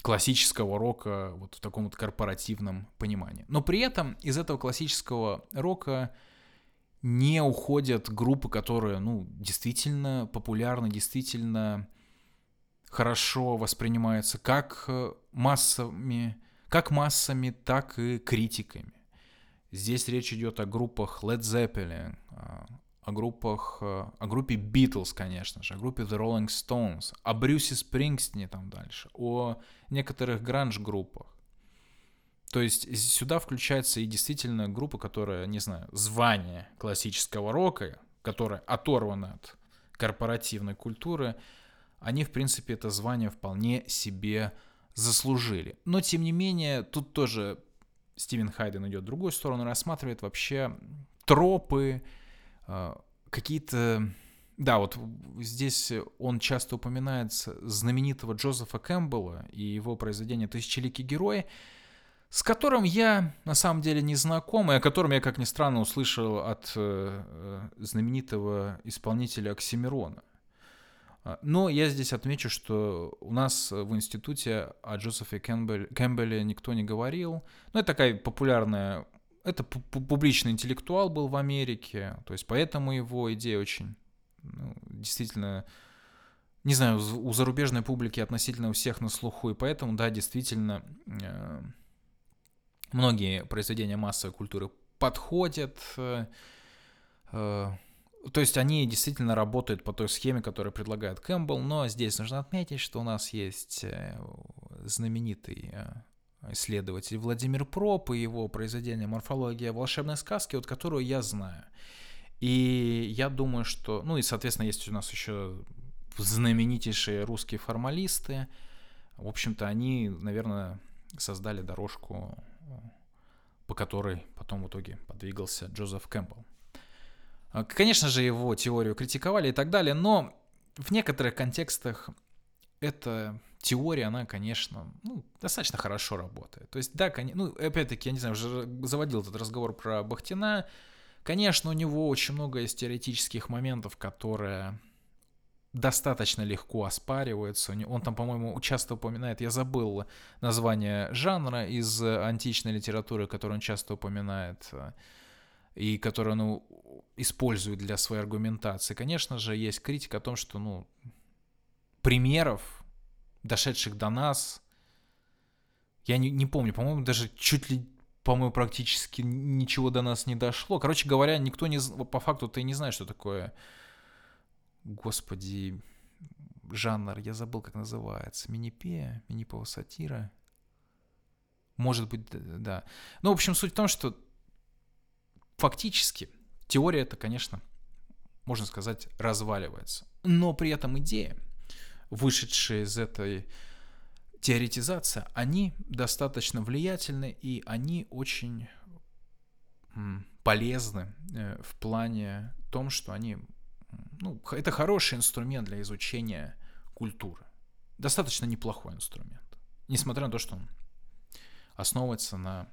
классического рока вот в таком вот корпоративном понимании. Но при этом из этого классического рока не уходят группы, которые, ну, действительно популярны, действительно хорошо воспринимается как э, массами, как массами, так и критиками. Здесь речь идет о группах Led Zeppelin, а, о группах, э, о группе Beatles, конечно же, о группе The Rolling Stones, о Брюсе Спрингстине там дальше, о некоторых гранж-группах. То есть сюда включается и действительно группа, которая, не знаю, звание классического рока, которая оторвана от корпоративной культуры, они, в принципе, это звание вполне себе заслужили. Но, тем не менее, тут тоже Стивен Хайден идет в другую сторону, рассматривает вообще тропы, э, какие-то... Да, вот здесь он часто упоминает знаменитого Джозефа Кэмпбелла и его произведение «Тысячеликий герой», с которым я на самом деле не знаком, и о котором я, как ни странно, услышал от э, э знаменитого исполнителя Оксимирона. А, но я здесь отмечу, что у нас в институте о Джозефе Кэмпбелле, никто не говорил. Ну, это такая популярная... Это публичный интеллектуал был в Америке, то есть поэтому его идея очень ну, действительно не знаю, у зарубежной публики относительно у всех на слуху, и поэтому, да, действительно, э, многие произведения массовой культуры подходят, э, э, то есть они действительно работают по той схеме, которую предлагает Кэмпбелл, но здесь нужно отметить, что у нас есть э, знаменитый э, исследователь Владимир Проп и его произведение «Морфология волшебной сказки», вот которую я знаю. И я думаю, что... Ну и, соответственно, есть у нас еще знаменитейшие русские формалисты. В общем-то, они, наверное, создали дорожку, по которой потом в итоге подвигался Джозеф Кэмпбелл. А, конечно же, его теорию критиковали и так далее, но в некоторых контекстах эта теория, она, конечно, ну, достаточно хорошо работает. То есть, да, ну, опять-таки, я не знаю, уже заводил этот разговор про Бахтина. Конечно, у него очень много есть теоретических моментов, которые достаточно легко оспариваются. Он там, по-моему, часто упоминает, я забыл название жанра из античной литературы, который он часто упоминает и которую ну, использует для своей аргументации. Конечно же, есть критика о том, что ну, примеров, дошедших до нас, Я не, не помню, по-моему, даже чуть ли, по-моему, практически ничего до нас не дошло. Короче говоря, никто не... По факту ты не знаешь, что такое... Господи, жанр, я забыл, как называется. Минипея, миниповая сатира. Может быть, да. Ну, в общем, суть в том, что фактически теория это, конечно, можно сказать, разваливается. Но при этом идея, вышедшая из этой теоретизации, они достаточно влиятельны и они очень полезны э, в плане том, что они, ну, это хороший инструмент для изучения культуры. Достаточно неплохой инструмент. Несмотря на то, что он основывается на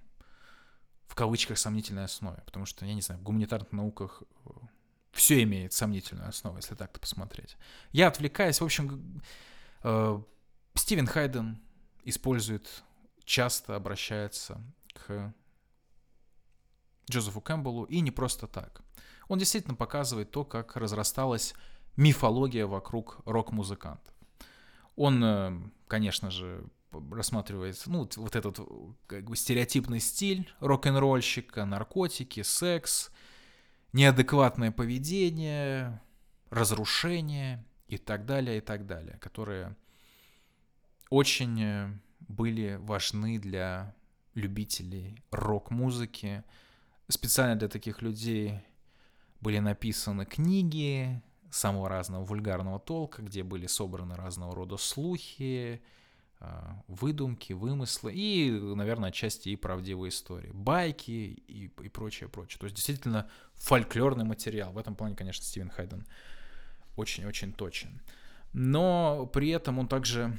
в кавычках сомнительной основе, потому что, я не знаю, в гуманитарных науках э, все имеет сомнительную основу, если так-то посмотреть. Я отвлекаюсь, в общем, э, Стивен Хайден использует, часто обращается к Джозефу Кэмпбеллу, и не просто так. Он действительно показывает то, как разрасталась мифология вокруг рок-музыкантов. Он, э, конечно же, рассматривает, ну, вот этот как бы стереотипный стиль рок-н-ролльщика, наркотики, секс, неадекватное поведение, разрушение и так далее, и так далее, которые очень э, были важны для любителей рок-музыки. Специально для таких людей были написаны книги самого разного вульгарного толка, где были собраны разного рода слухи, выдумки, вымыслы и, наверное, отчасти и правдивые истории, байки и, и прочее, прочее. То есть действительно фольклорный материал. В этом плане, конечно, Стивен Хайден очень-очень точен. Но при этом он также,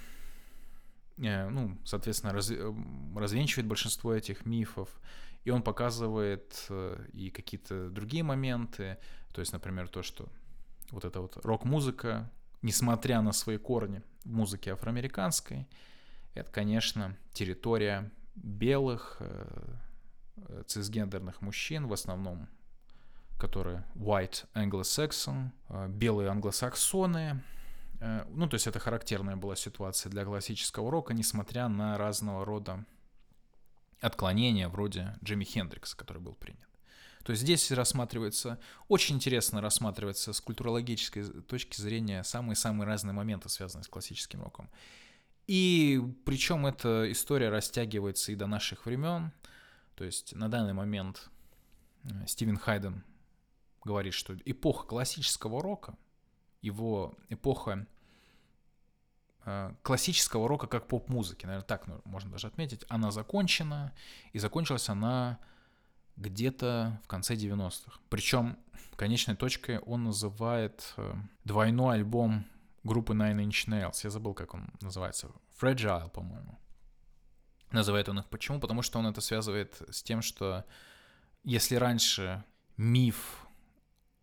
э, ну, соответственно, раз, э, развенчивает большинство этих мифов, и он показывает э, и какие-то другие моменты, то есть, например, то, что вот эта вот рок-музыка, несмотря на свои корни в музыке афроамериканской, это, конечно, территория белых э, э, цисгендерных мужчин, в основном, которые white anglo-saxon, э, белые англосаксоны. Ну, то есть это характерная была ситуация для классического рока, несмотря на разного рода отклонения, вроде Джимми Хендрикса, который был принят. То есть здесь рассматривается, очень интересно рассматривается с культурологической точки зрения самые-самые разные моменты, связанные с классическим роком. И причем эта история растягивается и до наших времен. То есть на данный момент э, Стивен Хайден говорит, что эпоха классического рока, его эпоха э, классического рока как поп-музыки, наверное, так можно даже отметить, она закончена, и закончилась она где-то в конце 90-х. Причем конечной точкой он называет э, двойной альбом группы Nine Inch Nails. Я забыл, как он называется. Fragile, по-моему. Называет он их почему? Потому что он это связывает с тем, что если раньше миф...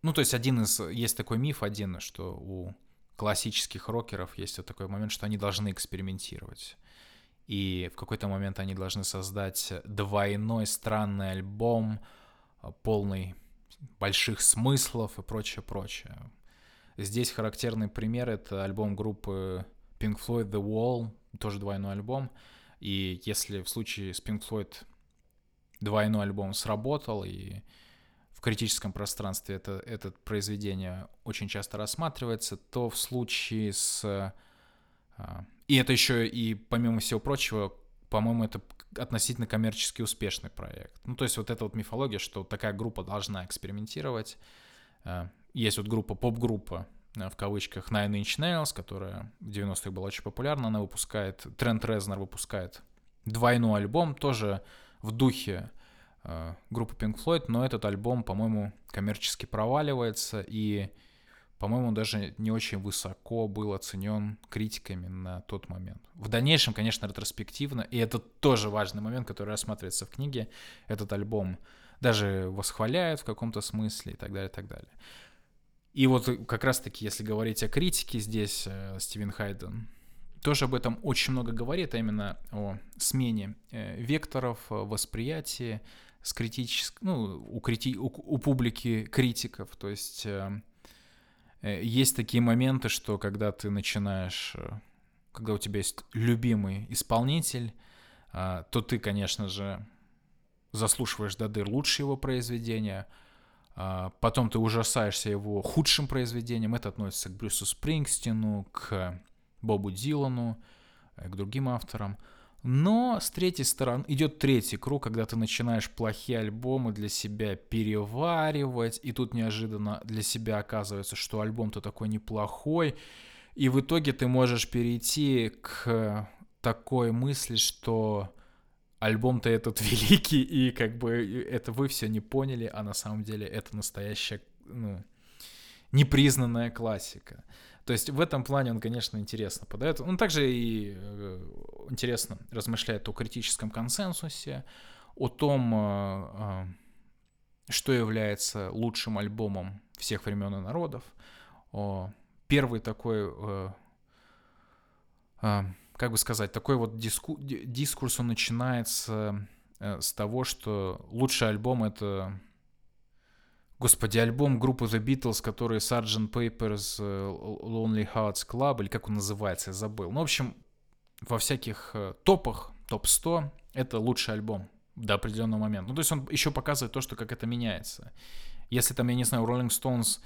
Ну, то есть один из... Есть такой миф один, что у классических рокеров есть вот такой момент, что они должны экспериментировать. И в какой-то момент они должны создать двойной странный альбом, полный больших смыслов и прочее, прочее. Здесь характерный пример — это альбом группы Pink Floyd The Wall, тоже двойной альбом. И если в случае с Pink Floyd двойной альбом сработал, и в критическом пространстве это, это произведение очень часто рассматривается, то в случае с... А, и это еще и, помимо всего прочего, по-моему, это относительно коммерчески успешный проект. Ну, то есть вот эта вот мифология, что такая группа должна экспериментировать, а, есть вот группа, поп-группа, э, в кавычках, Nine Inch Nails, которая в 90-х была очень популярна, она выпускает, Трент Резнер выпускает двойной альбом, тоже в духе э, группы Pink Floyd, но этот альбом, по-моему, коммерчески проваливается, и, по-моему, даже не очень высоко был оценен критиками на тот момент. В дальнейшем, конечно, ретроспективно, и это тоже важный момент, который рассматривается в книге, этот альбом даже восхваляют в каком-то смысле и так далее, и так далее. И вот как раз-таки, если говорить о критике здесь, э, Стивен Хайден тоже об этом очень много говорит, а именно о смене э, векторов э, восприятия с критическ... ну, у, крити... у, у публики критиков. То есть есть такие моменты, что когда ты начинаешь, когда у тебя есть любимый исполнитель, а, то ты, конечно же, заслушиваешь до дыр лучшие его произведения, потом ты ужасаешься его худшим произведением. Это относится к Брюсу Спрингстину, к Бобу Дилану, э, к другим авторам. Но с третьей стороны идет третий круг, когда ты начинаешь плохие альбомы для себя переваривать, и тут неожиданно для себя оказывается, что альбом-то такой неплохой, и в итоге ты можешь перейти к такой мысли, что альбом-то этот великий, и как бы это вы все не поняли, а на самом деле это настоящая, ну, непризнанная классика. То есть в этом плане он, конечно, интересно подает. Он также и э, интересно размышляет о критическом консенсусе, о том, э, э, что является лучшим альбомом всех времен и народов. Первый такой как бы сказать, такой вот диску, дискурс, он начинается э, с того, что лучший альбом — это... Господи, альбом группы The Beatles, который Sgt. Papers э, Lonely Hearts Club, или как он называется, я забыл. Ну, в общем, во всяких э, топах, топ-100, это лучший альбом до определенного момента. Ну, то есть он еще показывает то, что как это меняется. Если там, я не знаю, Rolling Stones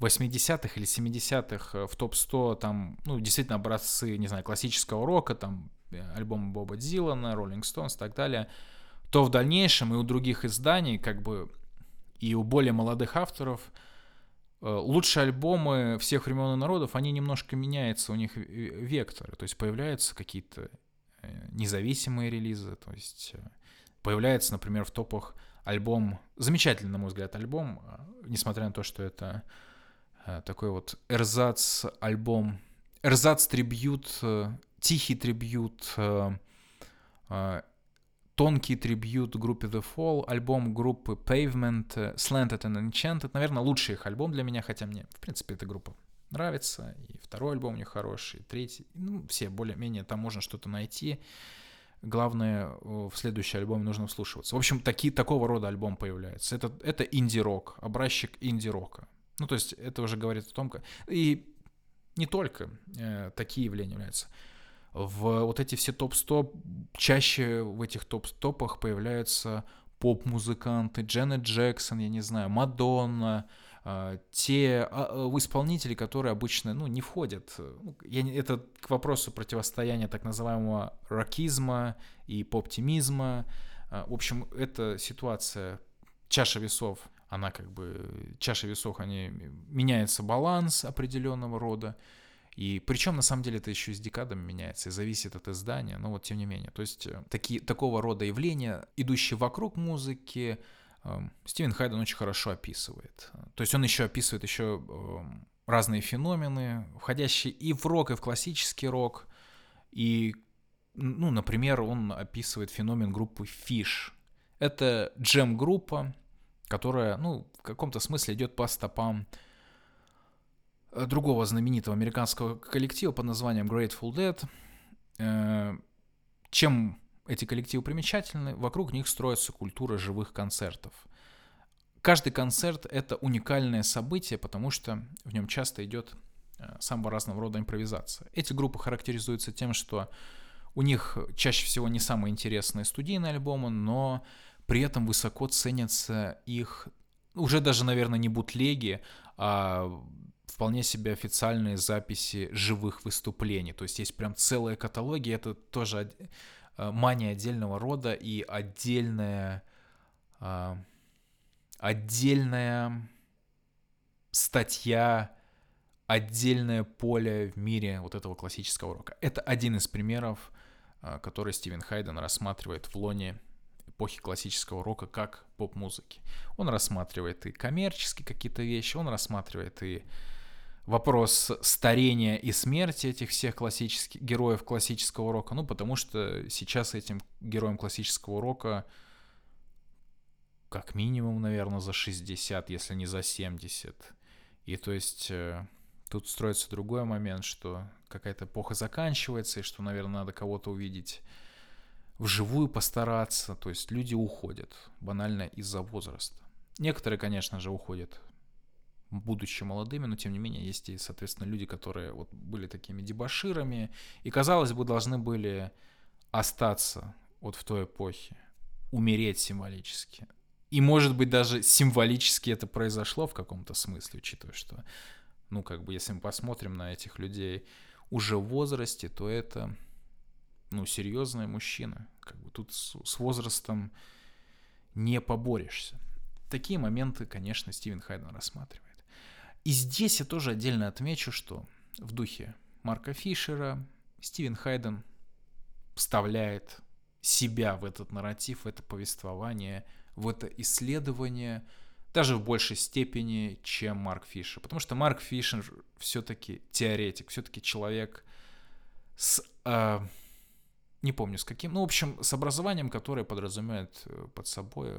80-х или 70-х э, в топ-100 там, ну, действительно образцы, не знаю, классического рока, там, э, альбомы Боба Дилана, Rolling Stones и так далее, то в дальнейшем и у других изданий, как бы, и у более молодых авторов, э, лучшие альбомы всех времен и народов, они немножко меняются, у них векторы, то есть появляются какие-то независимые релизы, то есть появляется, например, в топах альбом, замечательный, на мой взгляд, альбом, несмотря на то, что это такой вот эрзац альбом, эрзац трибют, э, тихий трибют, э, тонкий трибют группе The Fall, альбом группы Pavement, Slanted and Enchanted, наверное, лучший их альбом для меня, хотя мне, в принципе, эта группа нравится, и второй альбом у них хороший, и третий, ну, все более-менее, там можно что-то найти, главное, в следующий альбом нужно вслушиваться. В общем, такие, такого рода альбом появляется. Это, это инди-рок, образчик инди-рока. Ну, то есть это уже говорит о том, как... И не только э, такие явления являются. В вот эти все топ-100, чаще в этих топ-топах появляются поп-музыканты, Дженнет Джексон, я не знаю, Мадонна, э, те э, исполнители, которые обычно ну, не входят. Ну, я, это к вопросу противостояния так называемого рокизма и поптимизма. Э, в общем, эта ситуация, чаша весов она как бы, чаша весов, они, меняется баланс определенного рода, и причем, на самом деле, это еще с декадами меняется и зависит от издания, но вот тем не менее. То есть э, такие, такого рода явления, идущие вокруг музыки, эм, Стивен Хайден очень хорошо описывает. То есть он еще описывает еще эм, разные феномены, входящие и в рок, и в классический рок. И, ну, например, он описывает феномен группы Fish. Это джем-группа, которая, ну, в каком-то смысле идет по стопам э, другого знаменитого американского коллектива под названием Grateful Dead. Э, чем эти коллективы примечательны? Вокруг них строится культура живых концертов. Каждый концерт — это уникальное событие, потому что в нем часто идет э, самого разного рода импровизация. Эти группы характеризуются тем, что у них чаще всего не самые интересные студийные альбомы, но при этом высоко ценятся их, уже даже, наверное, не бутлеги, а вполне себе официальные записи живых выступлений. То есть есть прям целые каталоги, это тоже э, мания отдельного рода и отдельная, а, отдельная статья, отдельное поле в мире вот этого классического рока. Это один из примеров, а, который Стивен Хайден рассматривает в лоне эпохи классического рока как поп-музыки. Он рассматривает и коммерческие какие-то вещи, он рассматривает и вопрос старения и смерти этих всех классических героев классического рока, ну потому что сейчас этим героям классического рока как минимум, наверное, за 60, если не за 70. И то есть э, тут строится другой момент, что какая-то эпоха заканчивается, и что, наверное, надо кого-то увидеть вживую постараться. То есть люди уходят банально из-за возраста. Некоторые, конечно же, уходят будучи молодыми, но тем не менее есть и, соответственно, люди, которые вот были такими дебаширами и, казалось бы, должны были остаться вот в той эпохе умереть символически. И, может быть, даже символически это произошло в каком-то смысле, учитывая, что, ну, как бы, если мы посмотрим на этих людей уже в возрасте, то это, ну, серьезные мужчины. Как бы тут с, с возрастом не поборешься. Такие моменты, конечно, Стивен Хайден рассматривает. И здесь я тоже отдельно отмечу, что в духе Марка Фишера Стивен Хайден вставляет себя в этот нарратив, в это повествование, в это исследование, даже в большей степени, чем Марк Фишер. Потому что Марк Фишер все-таки теоретик, все-таки человек с... Э, не помню с каким, ну, в общем, с образованием, которое подразумевает э, под собой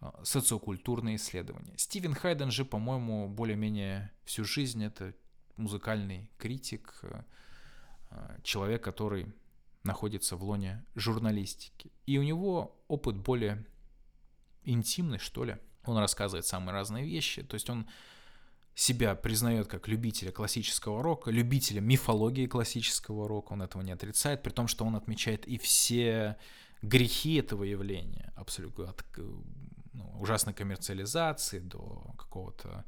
э, социокультурные исследования. Стивен Хайден же, по-моему, более-менее всю жизнь это музыкальный критик, э, человек, который находится в лоне журналистики. И у него опыт более интимный, что ли. Он рассказывает самые разные вещи. То есть он себя признает как любителя классического рока, любителя мифологии классического рока, он этого не отрицает, при том, что он отмечает и все грехи этого явления, абсолютно от ну, ужасной коммерциализации до какого-то,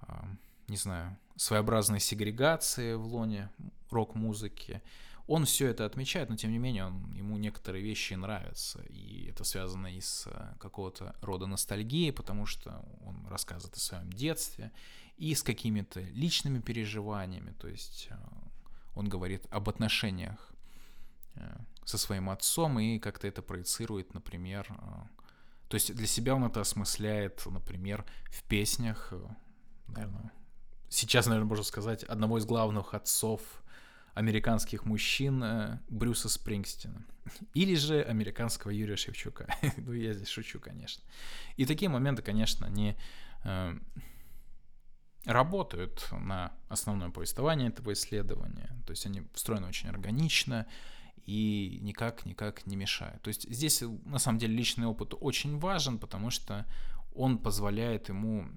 а, не знаю, своеобразной сегрегации в лоне рок-музыки. Он все это отмечает, но тем не менее он, ему некоторые вещи нравятся. И это связано и с э, какого-то рода ностальгией, потому что он рассказывает о своем детстве, и с какими-то личными переживаниями. То есть э, он говорит об отношениях э, со своим отцом и как-то это проецирует, например. То есть для себя он это осмысляет, например, в песнях, наверное, сейчас, наверное, можно сказать, одного из главных отцов американских мужчин э, Брюса Спрингстина. Или же американского Юрия Шевчука. ну, я здесь шучу, конечно. И такие моменты, конечно, они э, работают на основное повествование этого исследования. То есть они встроены очень органично и никак-никак не мешают. То есть здесь, на самом деле, личный опыт очень важен, потому что он позволяет ему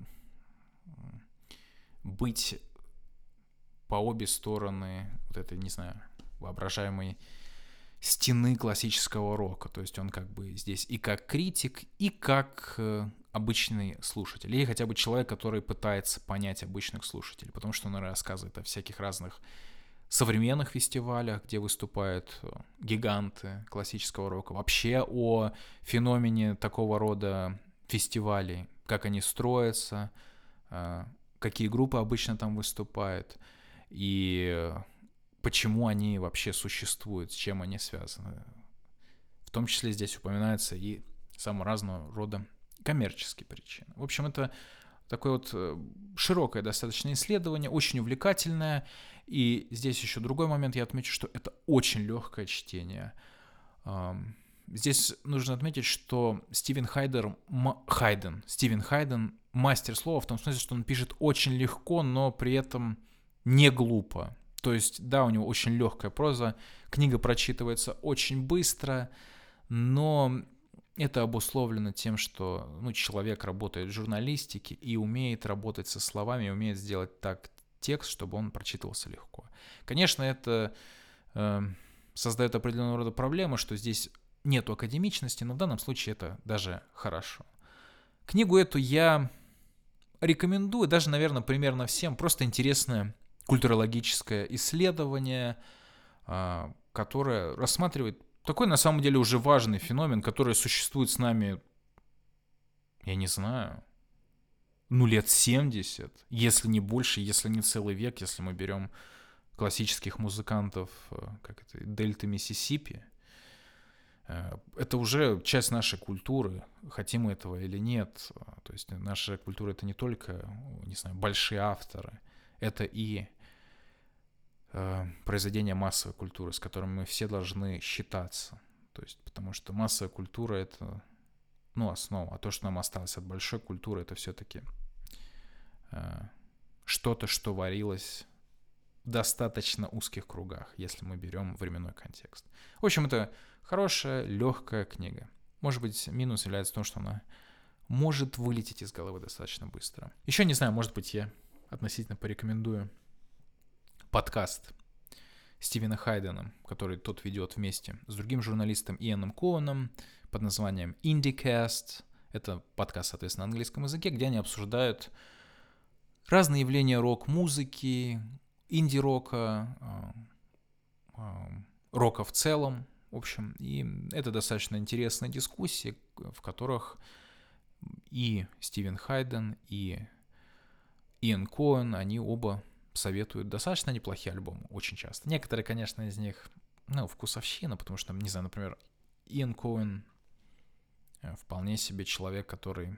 быть по обе стороны вот этой, не знаю, воображаемой стены классического рока. То есть он как бы здесь и как критик, и как э, обычный слушатель. Или хотя бы человек, который пытается понять обычных слушателей. Потому что он рассказывает о всяких разных современных фестивалях, где выступают э, гиганты классического рока. Вообще о феномене такого рода фестивалей, как они строятся, э, какие группы обычно там выступают – и почему они вообще существуют, с чем они связаны. В том числе здесь упоминаются и самого разного рода коммерческие причины. В общем, это такое вот э, широкое достаточно исследование, очень увлекательное. И здесь еще другой момент, я отмечу, что это очень легкое чтение. Здесь нужно отметить, что Стивен Хайдер, Хайден, Стивен Хайден мастер слова в том смысле, что он пишет очень легко, но при этом не глупо. То есть, да, у него очень легкая проза, книга прочитывается очень быстро, но это обусловлено тем, что ну, человек работает в журналистике и умеет работать со словами, умеет сделать так текст, чтобы он прочитывался легко. Конечно, это э, создает определенного рода проблемы, что здесь нету академичности, но в данном случае это даже хорошо. Книгу эту я рекомендую, даже, наверное, примерно всем. Просто интересная культурологическое исследование, а, которое рассматривает такой на самом деле уже важный феномен, который существует с нами, я не знаю, ну лет 70, если не больше, если не целый век, если мы берем классических музыкантов, а, как это, Дельта Миссисипи, а, это уже часть нашей культуры, хотим мы этого или нет. То есть наша культура это не только, не знаю, большие авторы, это и э, произведения массовой культуры, с которыми мы все должны считаться. То есть, потому что массовая культура это ну, основа. А то, что нам осталось от большой культуры, это все-таки э, что-то, что варилось в достаточно узких кругах, если мы берем временной контекст. В общем, это хорошая, легкая книга. Может быть, минус является в том, что она может вылететь из головы достаточно быстро. Еще не знаю, может быть, я относительно порекомендую подкаст Стивена Хайдена, который тот ведет вместе с другим журналистом Иэном Коуном под названием IndieCast. Это подкаст, соответственно, на английском языке, где они обсуждают разные явления рок-музыки, инди-рока, а, а, рока в целом, в общем. И это достаточно интересные дискуссии, в которых и Стивен Хайден, и Иэн Коэн, они оба советуют достаточно неплохие альбомы, очень часто. Некоторые, конечно, из них, ну, вкусовщина, потому что, не знаю, например, Иэн Коэн вполне себе человек, который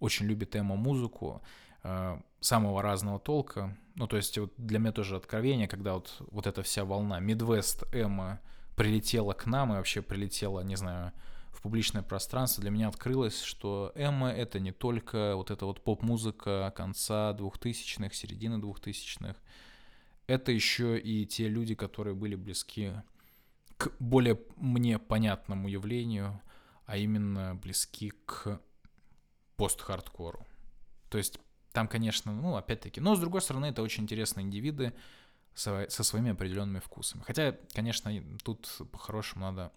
очень любит эмо-музыку э, самого разного толка. Ну, то есть вот для меня тоже откровение, когда вот, вот эта вся волна Midwest эмо прилетела к нам и вообще прилетела, не знаю, в публичное пространство, для меня открылось, что эмо — это не только вот эта вот поп-музыка конца двухтысячных, середины двухтысячных, это еще и те люди, которые были близки к более мне понятному явлению, а именно близки к пост-хардкору. То есть там, конечно, ну, опять-таки, но с другой стороны, это очень интересные индивиды со, со своими определенными вкусами. Хотя, конечно, тут по-хорошему надо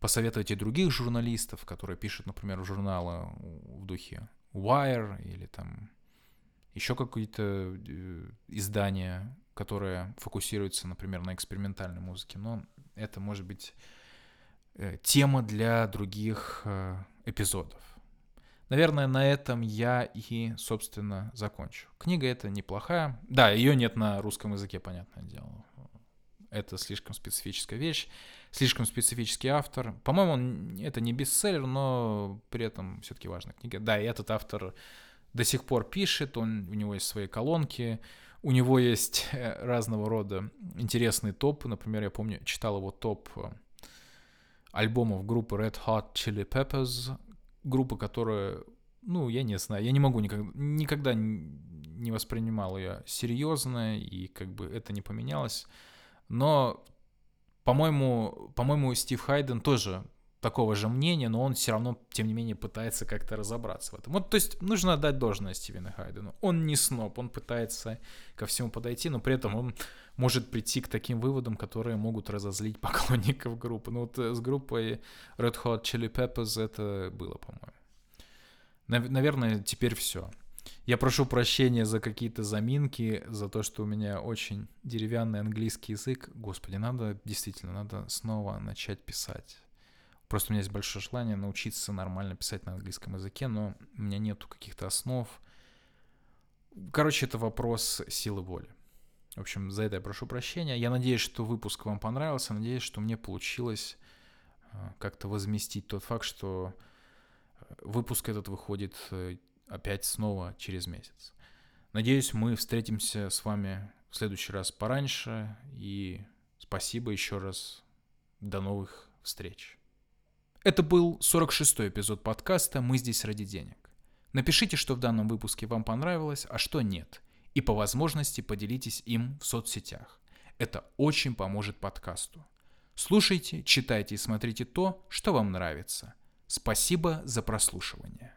посоветовать и других журналистов, которые пишут, например, журналы в духе Wire или там еще какие-то э, издания, которые фокусируются, например, на экспериментальной музыке. Но это может быть э, тема для других э, эпизодов. Наверное, на этом я и, собственно, закончу. Книга эта неплохая. Да, ее нет на русском языке, понятное дело. Это слишком специфическая вещь слишком специфический автор. По-моему, это не бестселлер, но при этом все-таки важная книга. Да, и этот автор до сих пор пишет, он, у него есть свои колонки, у него есть э, разного рода интересные топы. Например, я помню, читал его топ э, альбомов группы Red Hot Chili Peppers, группа, которая, ну, я не знаю, я не могу никогда, никогда не воспринимал ее серьезно, и как бы это не поменялось. Но по-моему, по-моему, Стив Хайден тоже такого же мнения, но он все равно, тем не менее, пытается как-то разобраться в этом. Вот, то есть, нужно отдать должное Стивену Хайдену. Он не сноб, он пытается ко всему подойти, но при этом он может прийти к таким выводам, которые могут разозлить поклонников группы. Ну вот э, с группой Red Hot Chili Peppers это было, по-моему. Наверное, теперь все. Я прошу прощения за какие-то заминки, за то, что у меня очень деревянный английский язык. Господи, надо, действительно, надо снова начать писать. Просто у меня есть большое желание научиться нормально писать на английском языке, но у меня нету каких-то основ. Короче, это вопрос силы воли. В общем, за это я прошу прощения. Я надеюсь, что выпуск вам понравился. Надеюсь, что мне получилось э, как-то возместить тот факт, что э, выпуск этот выходит э, опять снова через месяц. Надеюсь, мы встретимся с вами в следующий раз пораньше. И спасибо еще раз. До новых встреч. Это был 46-й эпизод подкаста «Мы здесь ради денег». Напишите, что в данном выпуске вам понравилось, а что нет. И по возможности поделитесь им в соцсетях. Это очень поможет подкасту. Слушайте, читайте и смотрите то, что вам нравится. Спасибо за прослушивание.